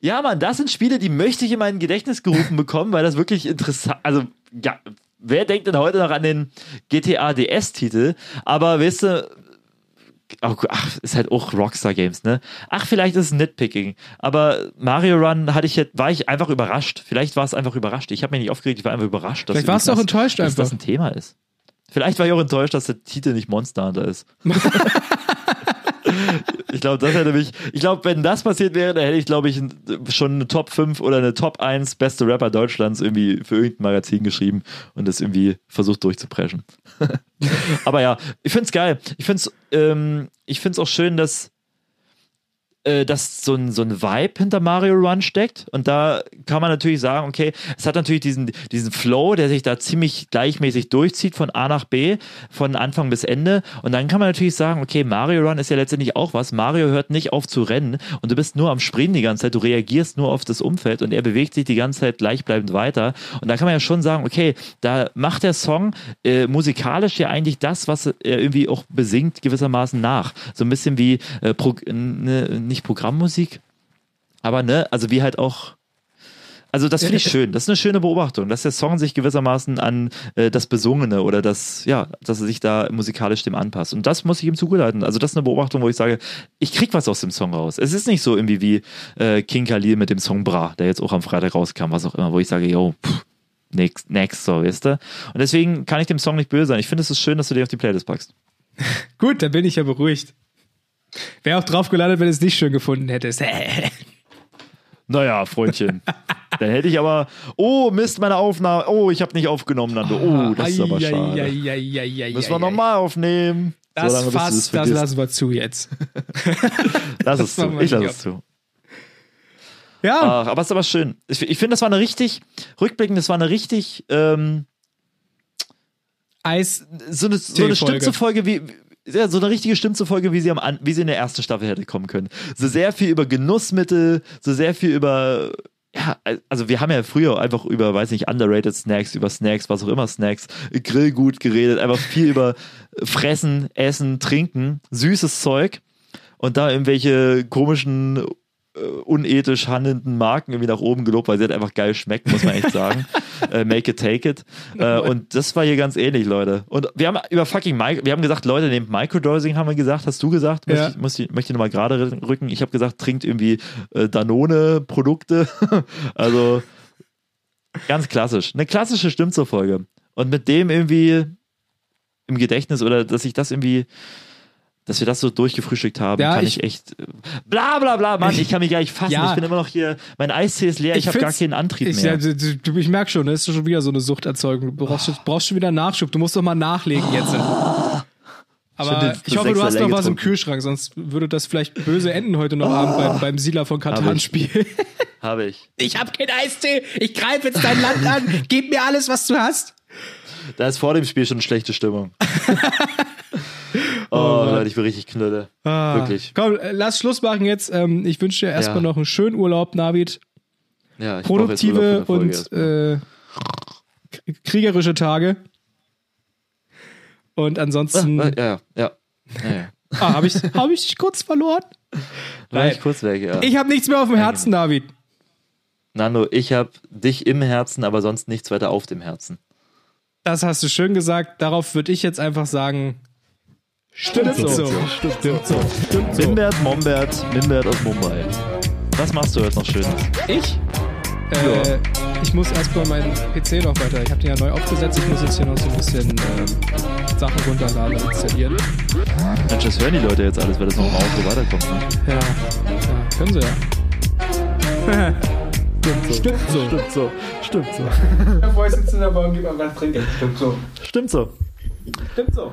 Ja, Mann, das sind Spiele, die möchte ich in mein Gedächtnis gerufen bekommen, weil das wirklich interessant, also, ja, wer denkt denn heute noch an den GTA DS-Titel? Aber weißt du, oh, ach, ist halt auch Rockstar Games, ne? Ach, vielleicht ist es Nitpicking. Aber Mario Run hatte ich jetzt, war ich einfach überrascht. Vielleicht war es einfach überrascht. Ich habe mich nicht aufgeregt, ich war einfach überrascht. Dass Vielleicht warst du auch das- enttäuscht dass einfach. das ein Thema ist. Vielleicht war ich auch enttäuscht, dass der Titel nicht Monster Hunter ist. ich glaube, das hätte mich. Ich glaube, wenn das passiert wäre, dann hätte ich, glaube ich, schon eine Top 5 oder eine Top 1 beste Rapper Deutschlands irgendwie für irgendein Magazin geschrieben und das irgendwie versucht durchzupreschen. Aber ja, ich finde es geil. Ich finde es ähm, auch schön, dass äh, dass so ein, so ein Vibe hinter Mario Run steckt. Und da kann man natürlich sagen, okay, es hat natürlich diesen, diesen Flow, der sich da ziemlich gleichmäßig durchzieht von A nach B, von Anfang bis Ende. Und dann kann man natürlich sagen, okay, Mario Run ist ja letztendlich auch was. Mario hört nicht auf zu rennen und du bist nur am Springen die ganze Zeit, du reagierst nur auf das Umfeld und er bewegt sich die ganze Zeit gleichbleibend weiter. Und da kann man ja schon sagen, okay, da macht der Song äh, musikalisch ja eigentlich das, was er irgendwie auch besingt, gewissermaßen nach. So ein bisschen wie äh, ne, nicht Programmmusik, aber ne, also wie halt auch. Also das finde ich schön. Das ist eine schöne Beobachtung, dass der Song sich gewissermaßen an äh, das Besungene oder das, ja, dass er sich da musikalisch dem anpasst. Und das muss ich ihm zugutehalten. Also das ist eine Beobachtung, wo ich sage, ich krieg was aus dem Song raus. Es ist nicht so irgendwie wie äh, King Khalil mit dem Song Bra, der jetzt auch am Freitag rauskam, was auch immer, wo ich sage, yo, pff, next, next, so, weißt du? Und deswegen kann ich dem Song nicht böse sein. Ich finde, es ist schön, dass du den auf die Playlist packst. Gut, dann bin ich ja beruhigt. Wäre auch drauf gelandet, wenn du es nicht schön gefunden hättest. Naja, Freundchen. Dann hätte ich aber, oh Mist, meine Aufnahme, oh, ich habe nicht aufgenommen, Nando. Oh, das ist aber schade. Müssen wir nochmal aufnehmen. Das Solange, Fass, das vergisst. lassen wir zu jetzt. Lass es zu. Ich lasse es zu. Ja, Ach, aber es ist aber schön. Ich, ich finde, das war eine richtig, rückblickend, das war eine richtig, ähm, Eis. so eine, so eine. Stimmzufolge wie, ja, so eine richtige Stimmzufolge, wie sie am wie sie in der ersten Staffel hätte kommen können. So sehr viel über Genussmittel, so sehr viel über ja, also wir haben ja früher einfach über, weiß nicht, underrated Snacks, über Snacks, was auch immer Snacks, Grillgut geredet, einfach viel über Fressen, Essen, Trinken, süßes Zeug und da irgendwelche komischen, unethisch handelnden Marken irgendwie nach oben gelobt, weil sie halt einfach geil schmeckt, muss man echt sagen. äh, make it, take it. Äh, und das war hier ganz ähnlich, Leute. Und wir haben über fucking, Mi wir haben gesagt, Leute, nehmt Microdosing, haben wir gesagt, hast du gesagt, Ja. möchte, ich, muss möchte ich nochmal gerade rücken. Ich habe gesagt, trinkt irgendwie äh, Danone-Produkte. also ganz klassisch. Eine klassische Stimmzufolge. Und mit dem irgendwie im Gedächtnis oder dass ich das irgendwie, dass wir das so durchgefrühstückt haben, Ja, kann ich- ich, echt. Bla bla bla, Mann, ich kann mich gar nicht fassen. Ja. Ich bin immer noch hier, mein Eistee ist leer, ich, habe gar keinen Antrieb ich, mehr. Ja, du, ich merke schon, das ist schon wieder so eine Suchterzeugung. Du brauchst, brauchst schon wieder Nachschub. Du musst doch mal nachlegen jetzt. Schon Aber den- ich hoffe, du hast noch was im. Kühlschrank, sonst würde das vielleicht böse enden heute noch Abend beim, beim Sila von Hab Katan ich. Spiel. Habe ich. Ich hab keinen Eistee. Ich greife jetzt dein Land an. Gib mir alles, was du hast. Da ist vor dem Spiel schon schlechte Stimmung. Oh, Mann. Leute, ich bin richtig knülle. Ah. Wirklich. Komm, äh, lass Schluss machen jetzt. Ähm, ich wünsche dir erstmal Ja. noch einen schönen Urlaub, Navid. Ja, ich brauch jetzt Urlaub Produktive und äh, kriegerische Tage. Und ansonsten. Ah, ja, ja, ja. ja. Ah, habe ich, hab ich dich kurz verloren? War Nein. ich kurz weg, ja. Ich habe nichts mehr auf dem Herzen, David. Nando, ich habe dich im Herzen, aber sonst nichts weiter auf dem Herzen. Das hast du schön gesagt. Darauf würde ich jetzt einfach sagen. Stimmt so. Stimmt so. Stimmt so. Mimbert, Mombert, Mimbert aus Mumbai. Was machst du heute noch Schönes? Ich? Äh, ich muss erstmal meinen PC noch weiter. Ich habe den ja neu aufgesetzt. Ich muss jetzt hier noch so ein bisschen ähm, Sachen runterladen und installieren. Mensch, das hören die Leute jetzt alles, weil das noch im Auto weiterkommt. Ne? Ja, ja können sie ja. Stimmt so. Stimmt so. Stimmt so. Bevor ich sitze in der Bahn, gib mal was trinken. Stimmt so. Stimmt so. Stimmt so.